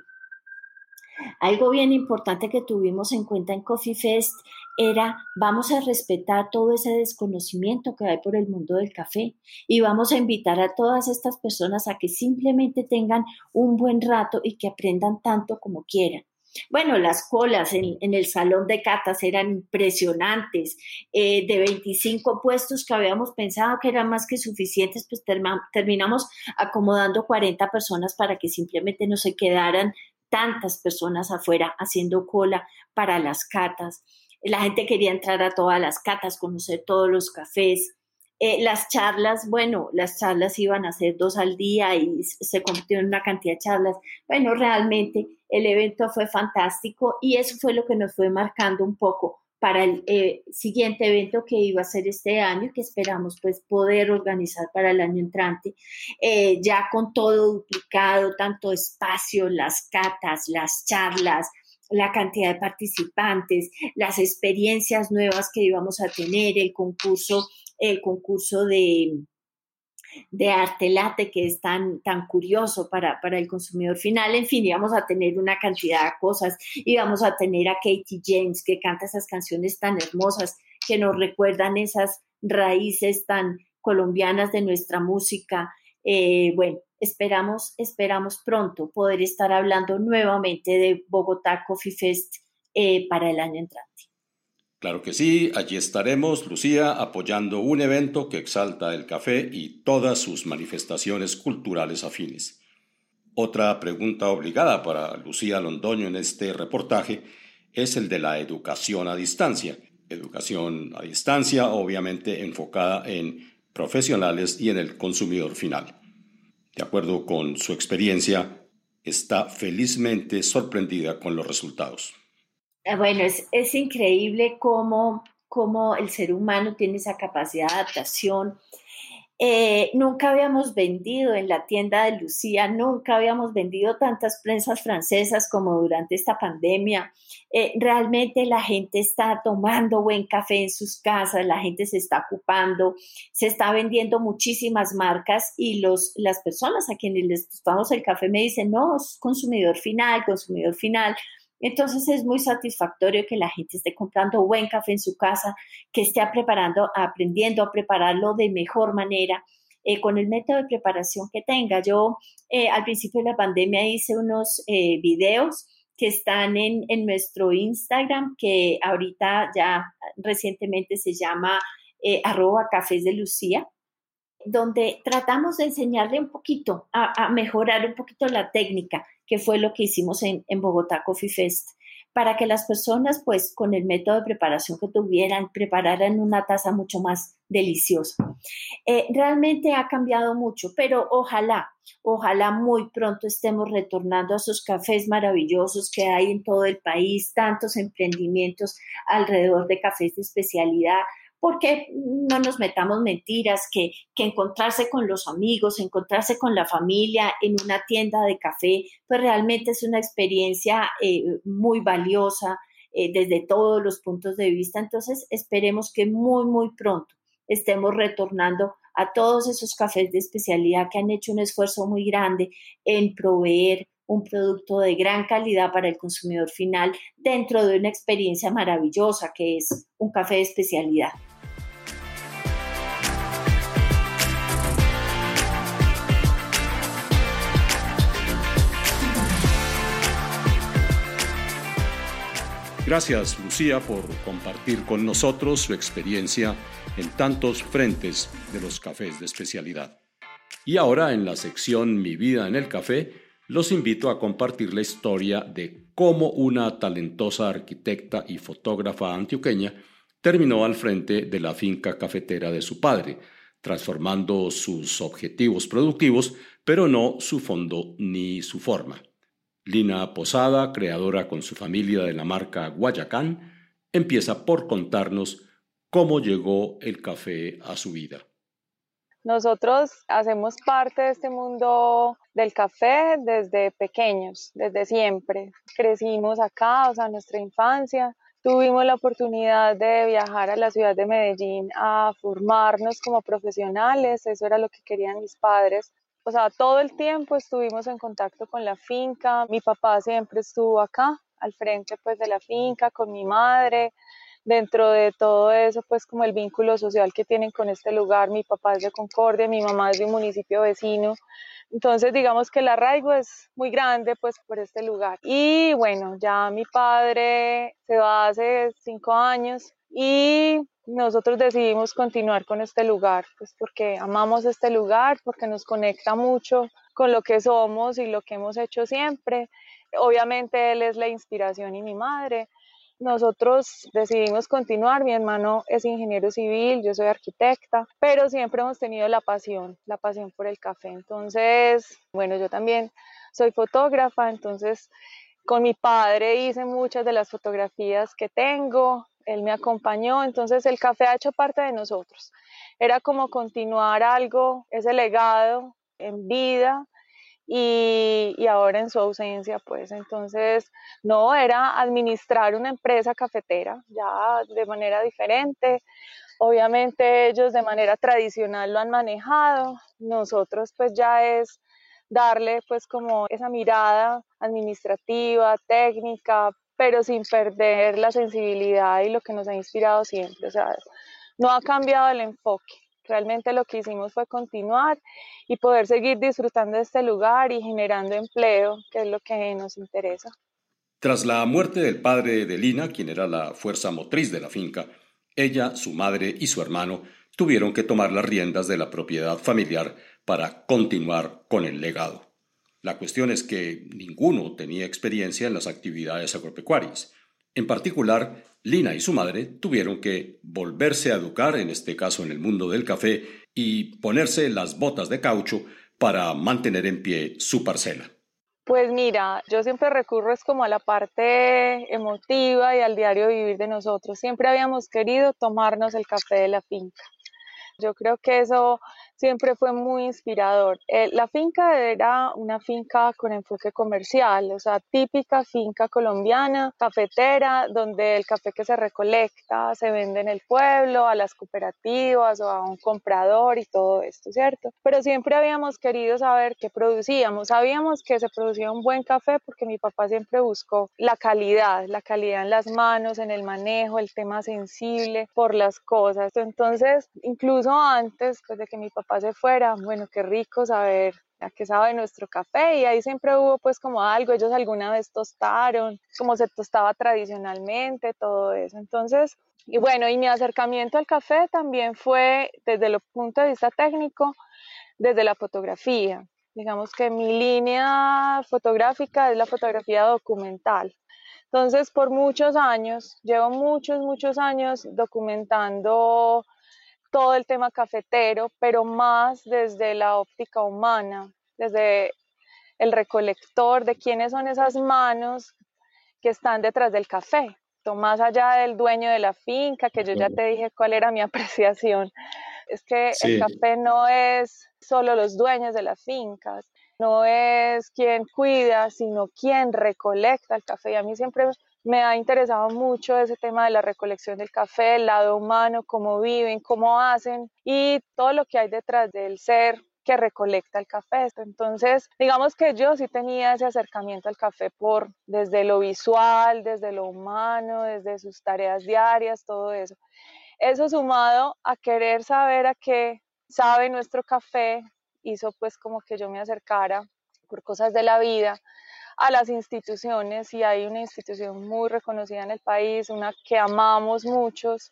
algo bien importante que tuvimos en cuenta en Coffee Fest era vamos a respetar todo ese desconocimiento que hay por el mundo del café y vamos a invitar a todas estas personas a que simplemente tengan un buen rato y que aprendan tanto como quieran. Bueno, las colas en, el salón de catas eran impresionantes. Eh, de 25 puestos que habíamos pensado que eran más que suficientes, pues terminamos acomodando 40 personas para que simplemente no se quedaran tantas personas afuera haciendo cola para las catas. La gente quería entrar a todas las catas, conocer todos los cafés. Eh, las charlas, bueno, las charlas iban a ser dos al día y se convirtió en una cantidad de charlas. Bueno, realmente el evento fue fantástico y eso fue lo que nos fue marcando un poco para el eh, siguiente evento que iba a ser este año, que esperamos pues poder organizar para el año entrante, eh, ya con todo duplicado, tanto espacio, las catas, las charlas, la cantidad de participantes, las experiencias nuevas que íbamos a tener, el concurso, el concurso de, de arte late que es tan, tan curioso para, para, el consumidor final. En fin, íbamos a tener una cantidad de cosas. Íbamos a tener a Katie James que canta esas canciones tan hermosas que nos recuerdan esas raíces tan colombianas de nuestra música. Eh, bueno, esperamos, esperamos pronto poder estar hablando nuevamente de Bogotá Coffee Fest eh, para el año entrante. Claro que sí, allí estaremos, Lucía, apoyando un evento que exalta el café y todas sus manifestaciones culturales afines. Otra pregunta obligada para Lucía Londoño en este reportaje es el de la educación a distancia. Educación a distancia, obviamente enfocada en profesionales y en el consumidor final. De acuerdo con su experiencia, está felizmente sorprendida con los resultados. Ah, bueno, es, increíble cómo, cómo, el ser humano tiene esa capacidad de adaptación. Eh, nunca habíamos vendido en la tienda de Lucía, nunca habíamos vendido tantas prensas francesas como durante esta pandemia. Eh, realmente la gente está tomando buen café en sus casas, la gente se está ocupando, se está vendiendo muchísimas marcas y los, las personas a quienes les tomamos el café me dicen, no, consumidor final, consumidor final. Entonces es muy satisfactorio que la gente esté comprando buen café en su casa, que esté preparando, aprendiendo a prepararlo de mejor manera. Eh, con el método de preparación que tenga. Yo eh, al principio de la pandemia hice unos eh, videos que están en, nuestro Instagram, que ahorita ya recientemente se llama arroba cafés de Lucía donde tratamos de enseñarle un poquito, a, mejorar un poquito la técnica, que fue lo que hicimos en, Bogotá Coffee Fest, para que las personas, pues, con el método de preparación que tuvieran, prepararan una taza mucho más deliciosa. Eh, realmente ha cambiado mucho, pero ojalá, ojalá muy pronto estemos retornando a esos cafés maravillosos que hay en todo el país, tantos emprendimientos alrededor de cafés de especialidad, porque no nos metamos mentiras, que, que encontrarse con los amigos, encontrarse con la familia en una tienda de café, pues realmente es una experiencia eh, muy valiosa eh, desde todos los puntos de vista. Entonces, esperemos que muy, muy pronto estemos retornando a todos esos cafés de especialidad que han hecho un esfuerzo muy grande en proveer un producto de gran calidad para el consumidor final dentro de una experiencia maravillosa que es un café de especialidad. Gracias, Lucía, por compartir con nosotros su experiencia en tantos frentes de los cafés de especialidad. Y ahora, en la sección Mi vida en el café, los invito a compartir la historia de cómo una talentosa arquitecta y fotógrafa antioqueña terminó al frente de la finca cafetera de su padre, transformando sus objetivos productivos, pero no su fondo ni su forma. Lina Posada, creadora con su familia de la marca Guayacán, empieza por contarnos cómo llegó el café a su vida. Nosotros hacemos parte de este mundo del café desde pequeños, desde siempre. Crecimos acá, o sea, nuestra infancia. Tuvimos la oportunidad de viajar a la ciudad de Medellín a formarnos como profesionales, eso era lo que querían mis padres o sea, todo el tiempo estuvimos en contacto con la finca. Mi papá siempre estuvo acá, al frente pues de la finca, con mi madre. Dentro de todo eso, pues como el vínculo social que tienen con este lugar, mi papá es de Concordia, mi mamá es de un municipio vecino. Entonces, digamos que el arraigo es muy grande, pues, por este lugar. Y bueno, ya mi padre se va hace cinco años y nosotros decidimos continuar con este lugar, pues porque amamos este lugar, porque nos conecta mucho con lo que somos y lo que hemos hecho siempre. Obviamente él es la inspiración y mi madre. Nosotros decidimos continuar, mi hermano es ingeniero civil, yo soy arquitecta, pero siempre hemos tenido la pasión, la pasión por el café. Entonces, bueno, yo también soy fotógrafa, entonces con mi padre hice muchas de las fotografías que tengo, él me acompañó, entonces el café ha hecho parte de nosotros. Era como continuar algo, ese legado en vida y, ahora en su ausencia, pues entonces no, era administrar una empresa cafetera ya de manera diferente. Obviamente ellos de manera tradicional lo han manejado, nosotros pues ya es darle pues como esa mirada administrativa, técnica, pero sin perder la sensibilidad y lo que nos ha inspirado siempre. O sea, no ha cambiado el enfoque. Realmente lo que hicimos fue continuar y poder seguir disfrutando de este lugar y generando empleo, que es lo que nos interesa. Tras la muerte del padre de Lina, quien era la fuerza motriz de la finca, ella, su madre y su hermano tuvieron que tomar las riendas de la propiedad familiar para continuar con el legado. La cuestión es que ninguno tenía experiencia en las actividades agropecuarias. En particular, Lina y su madre tuvieron que volverse a educar, en este caso en el mundo del café, y ponerse las botas de caucho para mantener en pie su parcela. Pues mira, yo siempre recurro es como a la parte emotiva y al diario vivir de nosotros. Siempre habíamos querido tomarnos el café de la finca. Yo creo que eso siempre fue muy inspirador. Eh, la finca era una finca con enfoque comercial, o sea, típica finca colombiana, cafetera, donde el café que se recolecta se vende en el pueblo, a las cooperativas o a un comprador y todo esto, ¿cierto? Pero siempre habíamos querido saber qué producíamos. Sabíamos que se producía un buen café porque mi papá siempre buscó la calidad, la calidad en las manos, en el manejo, el tema sensible por las cosas. Entonces, incluso antes pues, de que mi papá se fuera, bueno, qué rico saber a qué sabe nuestro café y ahí siempre hubo pues como algo, ellos alguna vez tostaron, como se tostaba tradicionalmente, todo eso. Entonces, y bueno, y mi acercamiento al café también fue desde el punto de vista técnico, desde la fotografía. Digamos que mi línea fotográfica es la fotografía documental. Entonces, por muchos años, llevo muchos, muchos años documentando todo el tema cafetero, pero más desde la óptica humana, desde el recolector, de quiénes son esas manos que están detrás del café. más allá del dueño de la finca, que yo ya te dije cuál era mi apreciación, es que el café no es solo los dueños de las fincas, no es quien cuida, sino quien recolecta el café. Y a mí siempre me ha interesado mucho ese tema de la recolección del café, el lado humano, cómo viven, cómo hacen y todo lo que hay detrás del ser que recolecta el café. Entonces, digamos que yo sí tenía ese acercamiento al café por desde lo visual, desde lo humano, desde sus tareas diarias, todo eso. Eso sumado a querer saber a qué sabe nuestro café, hizo pues como que yo me acercara por cosas de la vida a las instituciones y hay una institución muy reconocida en el país, una que amamos muchos,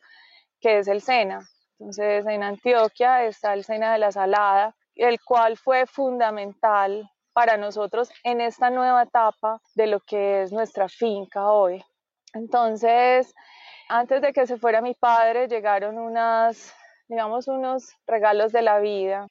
que es el SENA. Entonces en Antioquia está el SENA de la Salada, el cual fue fundamental para nosotros en esta nueva etapa de lo que es nuestra finca hoy. Entonces, antes de que se fuera mi padre, llegaron unas, digamos, unos regalos de la vida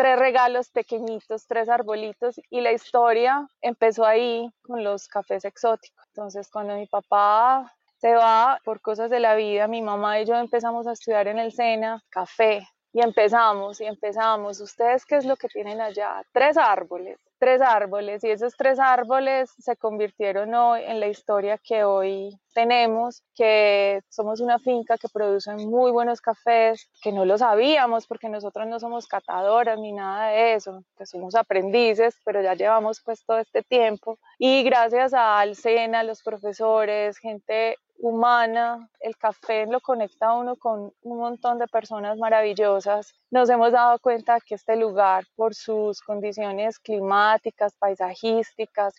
tres regalos pequeñitos, tres arbolitos y la historia empezó ahí con los cafés exóticos. Entonces cuando mi papá se va por cosas de la vida, mi mamá y yo empezamos a estudiar en el SENA café y empezamos y empezamos. ¿Ustedes qué es lo que tienen allá? Tres árboles tres árboles y esos tres árboles se convirtieron hoy en la historia que hoy tenemos, que somos una finca que produce muy buenos cafés, que no lo sabíamos porque nosotros no somos catadoras ni nada de eso, que somos aprendices, pero ya llevamos pues todo este tiempo. Y gracias al SENA, los profesores, gente humana, el café lo conecta a uno con un montón de personas maravillosas. Nos hemos dado cuenta que este lugar, por sus condiciones climáticas, paisajísticas,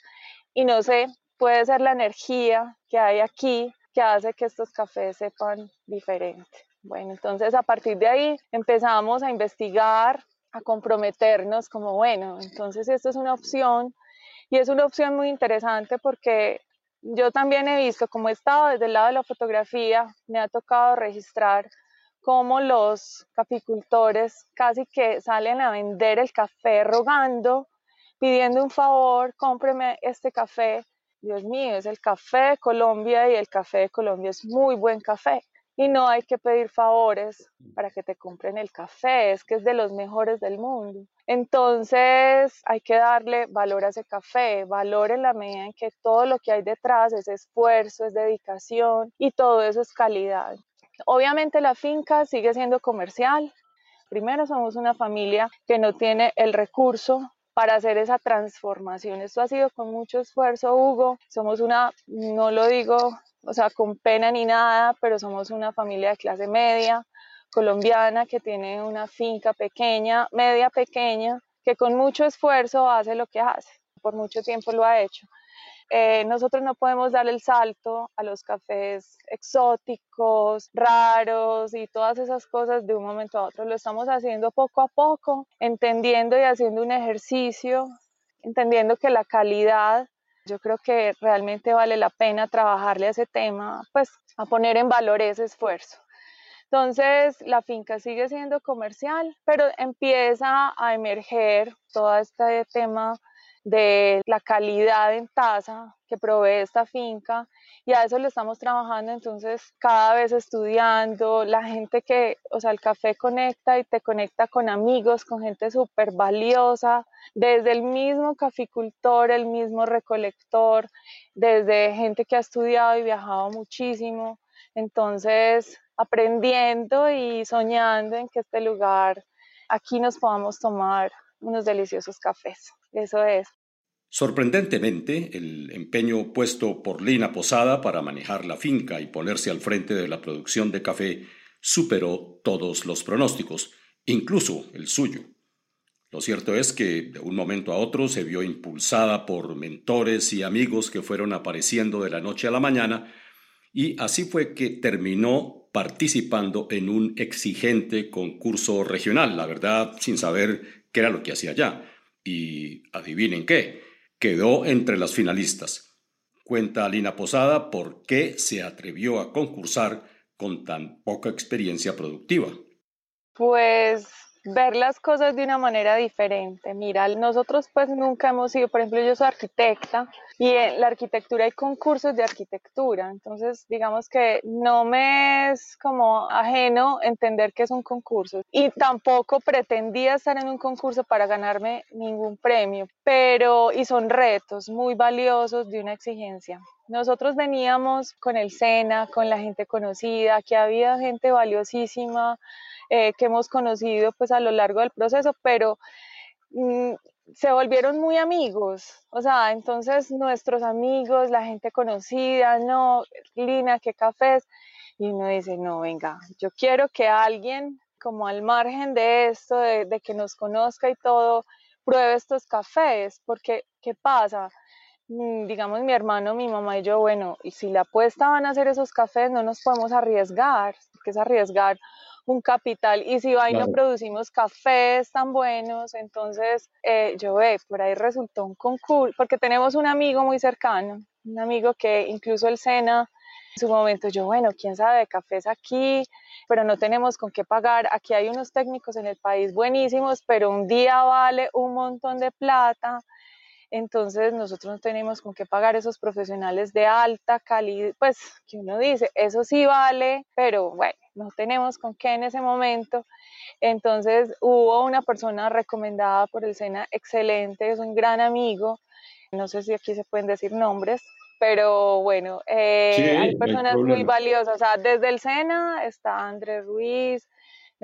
y no sé, puede ser la energía que hay aquí que hace que estos cafés sepan diferente. Bueno, entonces a partir de ahí empezamos a investigar, a comprometernos como, bueno, entonces esto es una opción y es una opción muy interesante porque yo también he visto, como he estado desde el lado de la fotografía, me ha tocado registrar cómo los caficultores casi que salen a vender el café rogando, pidiendo un favor, cómpreme este café. Dios mío, es el café de Colombia y el café de Colombia es muy buen café y no hay que pedir favores para que te compren el café, es que es de los mejores del mundo. Entonces hay que darle valor a ese café, valor en la medida en que todo lo que hay detrás es esfuerzo, es dedicación y todo eso es calidad. Obviamente la finca sigue siendo comercial. Primero somos una familia que no tiene el recurso para hacer esa transformación. Esto ha sido con mucho esfuerzo, Hugo. Somos una, no lo digo o sea, con pena ni nada, pero somos una familia de clase media colombiana que tiene una finca pequeña, media pequeña, que con mucho esfuerzo hace lo que hace, por mucho tiempo lo ha hecho. Eh, nosotros no podemos dar el salto a los cafés exóticos, raros y todas esas cosas de un momento a otro. Lo estamos haciendo poco a poco, entendiendo y haciendo un ejercicio, entendiendo que la calidad yo creo que realmente vale la pena trabajarle a ese tema, pues a poner en valor ese esfuerzo. Entonces, la finca sigue siendo comercial, pero empieza a emerger todo este tema de la calidad en taza que provee esta finca y a eso le estamos trabajando. Entonces cada vez estudiando la gente que, o sea, el café conecta y te conecta con amigos, con gente súper valiosa, desde el mismo caficultor, el mismo recolector, desde gente que ha estudiado y viajado muchísimo, entonces aprendiendo y soñando en que este lugar aquí nos podamos tomar unos deliciosos cafés. Eso es. Sorprendentemente, el empeño puesto por Lina Posada para manejar la finca y ponerse al frente de la producción de café superó todos los pronósticos, incluso el suyo. Lo cierto es que de un momento a otro se vio impulsada por mentores y amigos que fueron apareciendo de la noche a la mañana, y así fue que terminó participando en un exigente concurso regional, la verdad sin saber qué era lo que hacía allá. Y adivinen qué, quedó entre las finalistas. Cuenta Alina Posada por qué se atrevió a concursar con tan poca experiencia productiva. Pues ver las cosas de una manera diferente. Mira, nosotros pues nunca hemos sido, por ejemplo, yo soy arquitecta y en la arquitectura hay concursos de arquitectura, entonces digamos que no me es como ajeno entender que es un concurso y tampoco pretendía estar en un concurso para ganarme ningún premio, pero y son retos muy valiosos de una exigencia. Nosotros veníamos con el SENA, con la gente conocida, que había gente valiosísima eh, que hemos conocido pues a lo largo del proceso, pero mm, se volvieron muy amigos, o sea, entonces nuestros amigos, la gente conocida, no, Lina, qué cafés, y uno dice, no, venga, yo quiero que alguien como al margen de esto, de, de que nos conozca y todo, pruebe estos cafés, porque ¿qué pasa? Mm, digamos mi hermano, mi mamá y yo, bueno, y si la apuesta van a hacer esos cafés, no nos podemos arriesgar, que es arriesgar un capital. Y si va y no producimos cafés tan buenos, entonces eh, yo ve, por ahí resultó un concurso, porque tenemos un amigo muy cercano, un amigo que incluso el SENA, en su momento yo, bueno, quién sabe de cafés aquí, pero no tenemos con qué pagar. Aquí hay unos técnicos en el país buenísimos, pero un día vale un montón de plata entonces nosotros no tenemos con qué pagar esos profesionales de alta calidad, pues que uno dice, eso sí vale, pero bueno, no tenemos con qué en ese momento. Entonces hubo una persona recomendada por el SENA, excelente, es un gran amigo, no sé si aquí se pueden decir nombres, pero bueno, eh, hay personas muy valiosas, o sea, desde el SENA está Andrés Ruiz,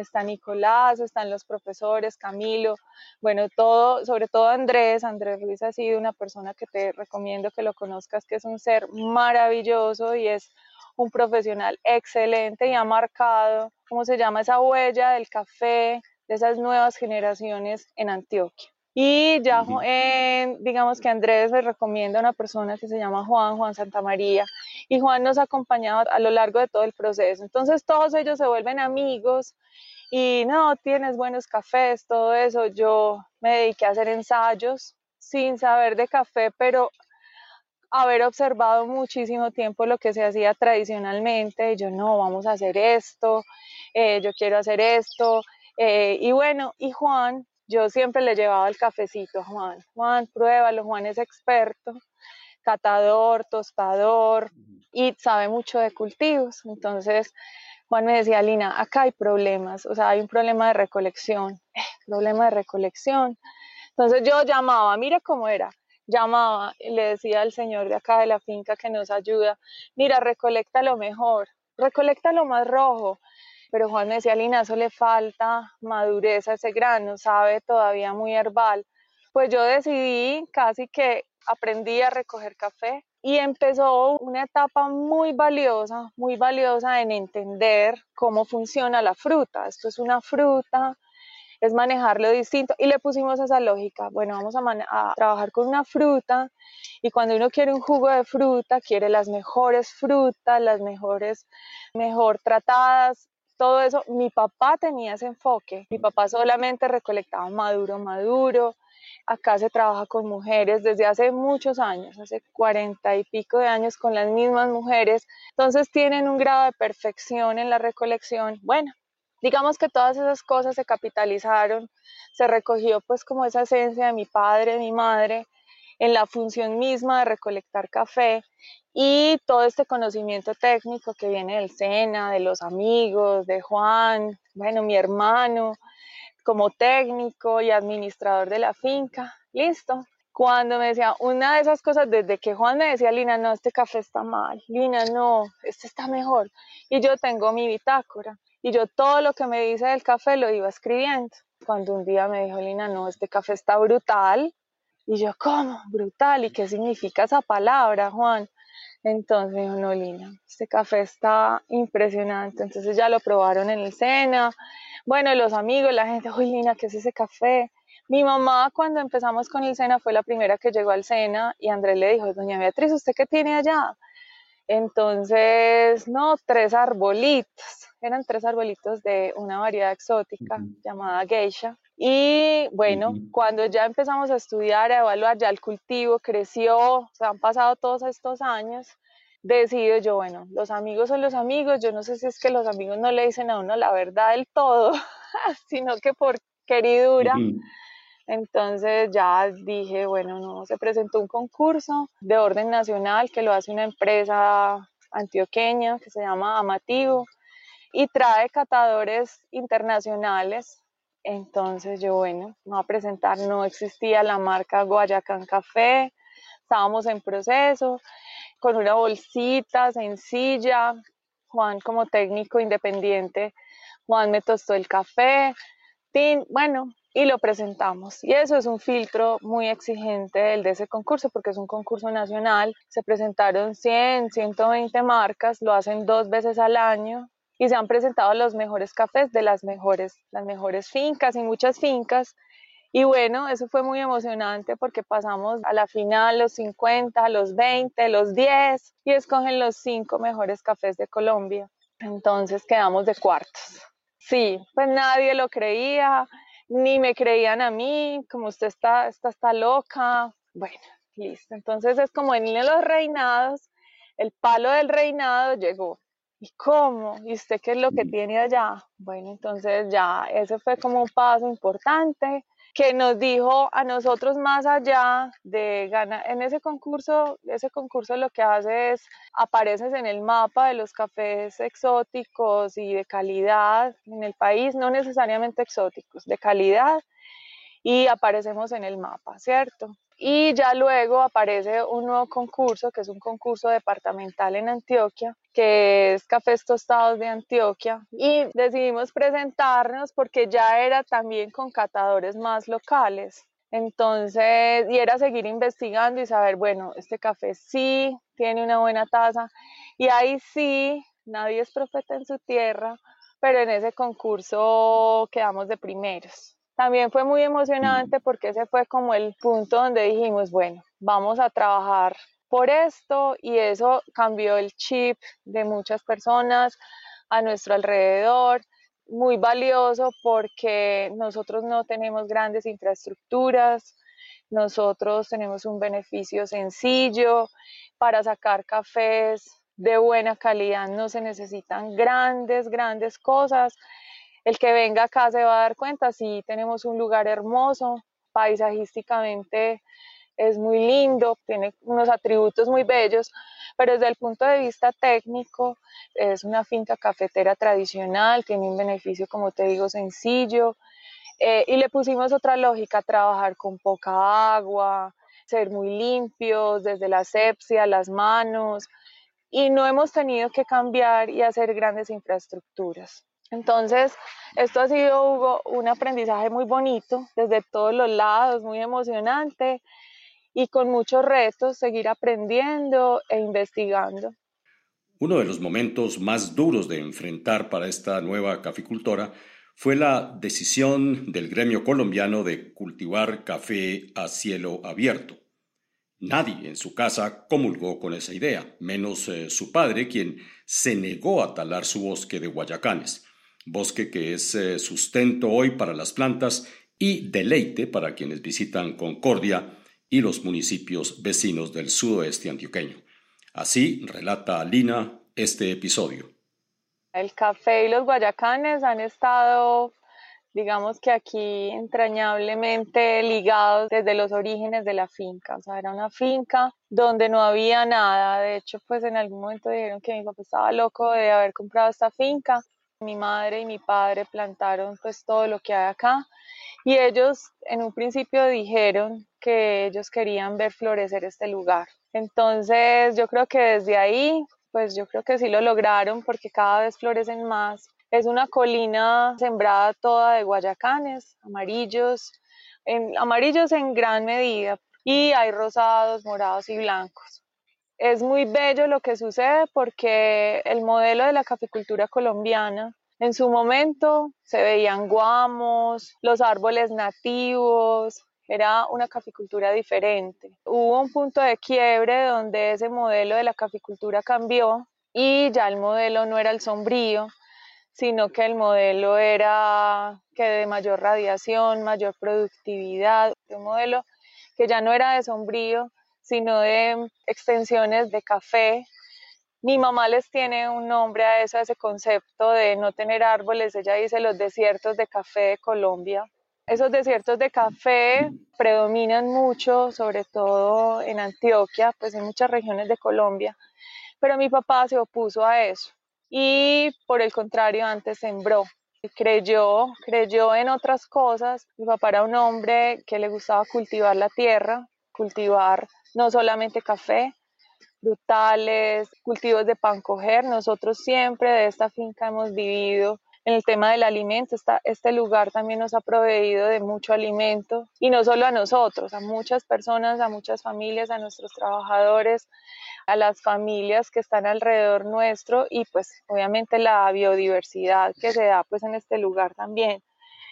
está Nicolás, están los profesores, Camilo, bueno, todo, sobre todo Andrés, Andrés Ruiz ha sido una persona que te recomiendo que lo conozcas, que es un ser maravilloso y es un profesional excelente y ha marcado, ¿cómo se llama? Esa huella del café de esas nuevas generaciones en Antioquia. Y ya, eh, digamos que Andrés le recomienda a una persona que se llama Juan, Juan Santa María, y Juan nos ha acompañado a lo largo de todo el proceso. Entonces todos ellos se vuelven amigos y no, tienes buenos cafés, todo eso. Yo me dediqué a hacer ensayos sin saber de café, pero haber observado muchísimo tiempo lo que se hacía tradicionalmente. Yo no, vamos a hacer esto, eh, yo quiero hacer esto. Eh, y bueno, y Juan yo siempre le llevaba el cafecito a Juan. Juan, pruébalo, Juan es experto, catador, tostador y sabe mucho de cultivos. Entonces, Juan me decía, Lina, acá hay problemas, o sea, hay un problema de recolección, eh, problema de recolección. Entonces yo llamaba, mira cómo era, llamaba y le decía al señor de acá de la finca que nos ayuda, mira, recolecta lo mejor, recolecta lo más rojo, pero Juan me decía, Lina, eso le falta madurez a ese grano, sabe todavía muy herbal. Pues yo decidí casi que aprendí a recoger café y empezó una etapa muy valiosa, muy valiosa en entender cómo funciona la fruta. Esto es una fruta, es manejarlo distinto y le pusimos esa lógica. Bueno, vamos a, a, trabajar con una fruta y cuando uno quiere un jugo de fruta, quiere las mejores frutas, las mejores, mejor tratadas, todo eso, mi papá tenía ese enfoque. Mi papá solamente recolectaba maduro, maduro. Acá se trabaja con mujeres desde hace muchos años, hace cuarenta y pico de años con las mismas mujeres. Entonces tienen un grado de perfección en la recolección. Bueno, digamos que todas esas cosas se capitalizaron, se recogió pues como esa esencia de mi padre, de mi madre, en la función misma de recolectar café y todo este conocimiento técnico que viene del SENA, de los amigos, de Juan, bueno, mi hermano, como técnico y administrador de la finca, listo. Cuando me decía una de esas cosas, desde que Juan me decía, Lina, no, este café está mal, Lina, no, este está mejor. Y yo tengo mi bitácora y yo todo lo que me dice del café lo iba escribiendo. Cuando un día me dijo, Lina, no, este café está brutal, y yo, ¿cómo? Brutal. ¿Y qué significa esa palabra, Juan? Entonces me dijo, no, Lina, este café está impresionante. Entonces ya lo probaron en el Sena. Bueno, los amigos, la gente, uy, Lina, ¿qué es ese café? Mi mamá, cuando empezamos con el Sena, fue la primera que llegó al Sena y Andrés le dijo, doña Beatriz, ¿usted qué tiene allá? Entonces, no, tres arbolitos. Eran tres arbolitos de una variedad exótica llamada geisha. Y bueno, cuando ya empezamos a estudiar, a evaluar, ya el cultivo creció, se han pasado todos estos años, decido yo, bueno, los amigos son los amigos, yo no sé si es que los amigos no le dicen a uno la verdad del todo, sino que por queridura. Entonces ya dije, bueno, no, se presentó un concurso de orden nacional que lo hace una empresa antioqueña que se llama Amativo y trae catadores internacionales. Entonces yo, bueno, me voy a presentar, no existía la marca Guayacán Café, estábamos en proceso, con una bolsita sencilla, Juan como técnico independiente, Juan me tostó el café, bueno, y lo presentamos. Y eso es un filtro muy exigente el de ese concurso porque es un concurso nacional. Se presentaron 100, 120 marcas, lo hacen dos veces al año y se han presentado los mejores cafés de las mejores, las mejores fincas y muchas fincas. Y bueno, eso fue muy emocionante porque pasamos a la final los 50, los 20, los 10 y escogen los cinco mejores cafés de Colombia. Entonces quedamos de cuartos. Sí, pues nadie lo creía, ni me creían a mí, como usted está, está, está loca. Bueno, listo. Entonces es como en los reinados, el palo del reinado llegó. ¿Y cómo? ¿Y usted qué es lo que tiene allá? Bueno, entonces ya ese fue como un paso importante que nos dijo a nosotros más allá de ganar en ese concurso, ese concurso lo que hace es apareces en el mapa de los cafés exóticos y de calidad en el país, no necesariamente exóticos, de calidad y aparecemos en el mapa, ¿cierto? Y ya luego aparece un nuevo concurso, que es un concurso departamental en Antioquia, que es Cafés Tostados de Antioquia. Y decidimos presentarnos porque ya era también con catadores más locales. Entonces, y era seguir investigando y saber, bueno, este café sí tiene una buena taza. Y ahí sí, nadie es profeta en su tierra, pero en ese concurso quedamos de primeros. También fue muy emocionante porque ese fue como el punto donde dijimos, bueno, vamos a trabajar por esto y eso cambió el chip de muchas personas a nuestro alrededor. Muy valioso porque nosotros no tenemos grandes infraestructuras, nosotros tenemos un beneficio sencillo para sacar cafés de buena calidad, no se necesitan grandes, grandes cosas el que venga acá se va a dar cuenta, sí tenemos un lugar hermoso, paisajísticamente es muy lindo, tiene unos atributos muy bellos, pero desde el punto de vista técnico es una finca cafetera tradicional, tiene un beneficio, como te digo, sencillo, eh, y le pusimos otra lógica, trabajar con poca agua, ser muy limpios, desde la asepsia, las manos, y no hemos tenido que cambiar y hacer grandes infraestructuras. Entonces, esto ha sido, un aprendizaje muy bonito desde todos los lados, muy emocionante y con muchos retos, seguir aprendiendo e investigando. Uno de los momentos más duros de enfrentar para esta nueva caficultora fue la decisión del gremio colombiano de cultivar café a cielo abierto. Nadie en su casa comulgó con esa idea, menos eh, su padre, quien se negó a talar su bosque de guayacanes bosque que es eh, sustento hoy para las plantas y deleite para quienes visitan Concordia y los municipios vecinos del sudoeste antioqueño. Así relata Lina este episodio. El café y los guayacanes han estado, digamos que aquí entrañablemente ligados desde los orígenes de la finca. O sea, era una finca donde no había nada. De hecho, pues en algún momento dijeron que mi papá estaba loco de haber comprado esta finca mi madre y mi padre plantaron pues todo lo que hay acá y ellos en un principio dijeron que ellos querían ver florecer este lugar. Entonces yo creo que desde ahí pues yo creo que sí lo lograron porque cada vez florecen más. Es una colina sembrada toda de guayacanes, amarillos, amarillos en gran medida y hay rosados, morados y blancos es muy bello lo que sucede porque el modelo de la caficultura colombiana en su momento se veían guamos, los árboles nativos, era una caficultura diferente. Hubo un punto de quiebre donde ese modelo de la caficultura cambió y ya el modelo no era el sombrío, sino que el modelo era que de mayor radiación, mayor productividad, un modelo que ya no era de sombrío, sino de extensiones de café. Mi mamá les tiene un nombre a eso, a ese concepto de no tener árboles. Ella dice los desiertos de café de Colombia. Esos desiertos de café predominan mucho, sobre todo en Antioquia, pues en muchas regiones de Colombia, pero mi papá se opuso a eso y por el contrario antes sembró. Creyó, creyó en otras cosas. Mi papá era un hombre que le gustaba cultivar la tierra, cultivar no solamente café, frutales, cultivos de pan coger. Nosotros siempre de esta finca hemos vivido en el tema del alimento. este lugar también nos ha proveído de mucho alimento y no solo a nosotros, a muchas personas, a muchas familias, a nuestros trabajadores, a las familias que están alrededor nuestro y pues obviamente la biodiversidad que se da pues en este lugar también.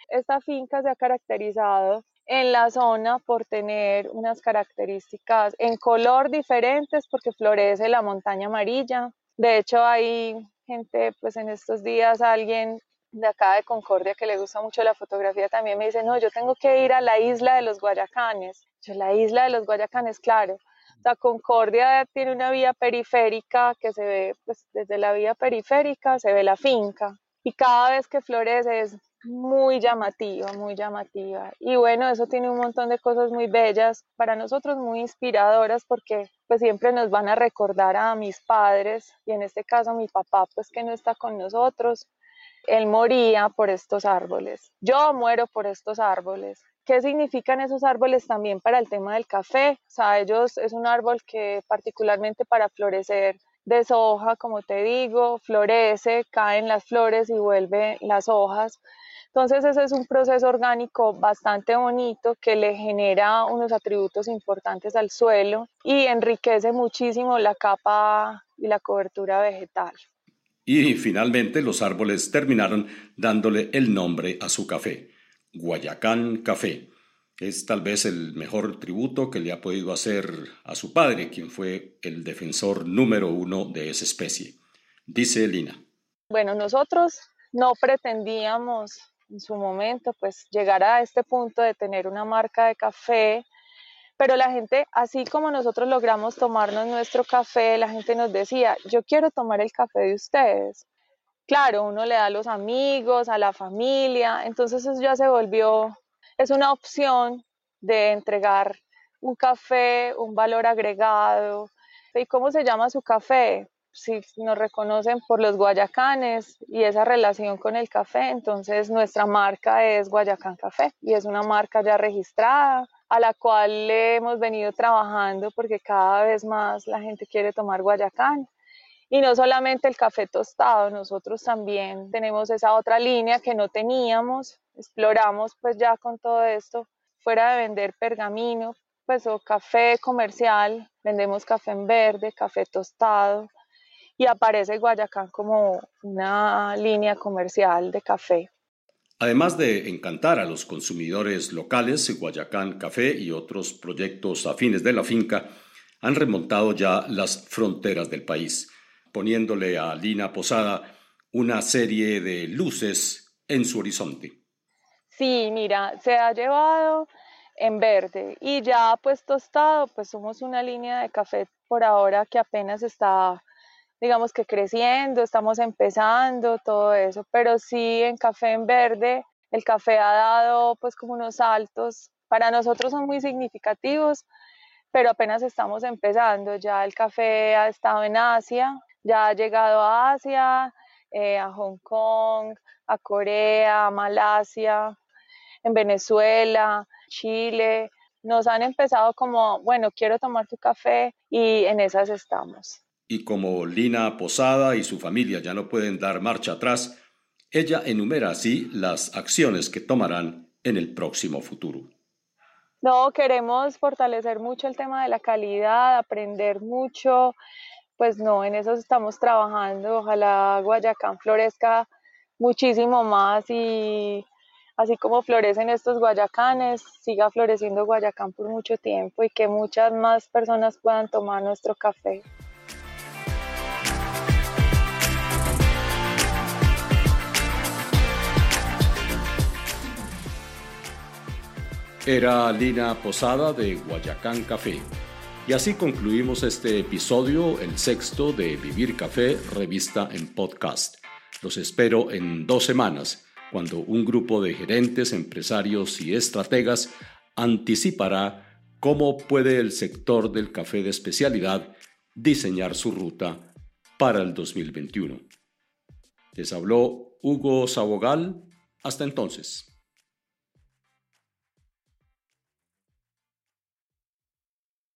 Esta finca se ha caracterizado en la zona por tener unas características en color diferentes porque florece la montaña amarilla. De hecho, hay gente, pues en estos días alguien de acá de Concordia que le gusta mucho la fotografía también me dice, no, yo tengo que ir a la isla de los Guayacanes. Yo, la isla de los Guayacanes, claro. La Concordia tiene una vía periférica que se ve, pues desde la vía periférica se ve la finca y cada vez que florece es muy llamativa, muy llamativa. Y bueno, eso tiene un montón de cosas muy bellas, para nosotros muy inspiradoras porque pues siempre nos van a recordar a mis padres y en este caso a mi papá pues que no está con nosotros. Él moría por estos árboles. Yo muero por estos árboles. ¿Qué significan esos árboles también para el tema del café? O sea, ellos es un árbol que particularmente para florecer deshoja, como te digo, florece, caen las flores y vuelve las hojas. Entonces ese es un proceso orgánico bastante bonito que le genera unos atributos importantes al suelo y enriquece muchísimo la capa y la cobertura vegetal. Y finalmente los árboles terminaron dándole el nombre a su café, Guayacán Café. Es tal vez el mejor tributo que le ha podido hacer a su padre, quien fue el defensor número uno de esa especie. Dice Lina. Bueno, nosotros no pretendíamos en su momento, pues llegar a este punto de tener una marca de café, pero la gente, así como nosotros logramos tomarnos nuestro café, la gente nos decía, yo quiero tomar el café de ustedes. Claro, uno le da a los amigos, a la familia, entonces eso ya se volvió, es una opción de entregar un café, un valor agregado. ¿Y cómo se llama su café? Si nos reconocen por los guayacanes y esa relación con el café, entonces nuestra marca es Guayacán Café y es una marca ya registrada a la cual le hemos venido trabajando porque cada vez más la gente quiere tomar Guayacán. Y no solamente el café tostado, nosotros también tenemos esa otra línea que no teníamos, exploramos pues ya con todo esto, fuera de vender pergamino, pues o café comercial, vendemos café en verde, café tostado, y aparece Guayacán como una línea comercial de café. Además de encantar a los consumidores locales, Guayacán Café y otros proyectos afines de la finca han remontado ya las fronteras del país, poniéndole a Lina Posada una serie de luces en su horizonte. Sí, mira, se ha llevado en verde y ya pues tostado, pues somos una línea de café por ahora que apenas está digamos que creciendo, estamos empezando, todo eso, pero sí en café en verde, el café ha dado pues como unos saltos, para nosotros son muy significativos, pero apenas estamos empezando, ya el café ha estado en Asia, ya ha llegado a Asia, eh, a Hong Kong, a Corea, a Malasia, en Venezuela, Chile, nos han empezado como, bueno, quiero tomar tu café y en esas estamos. Y como Lina Posada y su familia ya no pueden dar marcha atrás, ella enumera así las acciones que tomarán en el próximo futuro. No, queremos fortalecer mucho el tema de la calidad, aprender mucho, pues no, en eso estamos trabajando. Ojalá Guayacán florezca muchísimo más y así como florecen estos guayacanes, siga floreciendo Guayacán por mucho tiempo y que muchas más personas puedan tomar nuestro café. Era Lina Posada de Guayacán Café. Y así concluimos este episodio, el sexto de Vivir Café, revista en podcast. Los espero en dos semanas cuando un grupo de gerentes, empresarios y estrategas anticipará cómo puede el sector del café de especialidad diseñar su ruta para el 2021. Les habló Hugo Sabogal. Hasta entonces.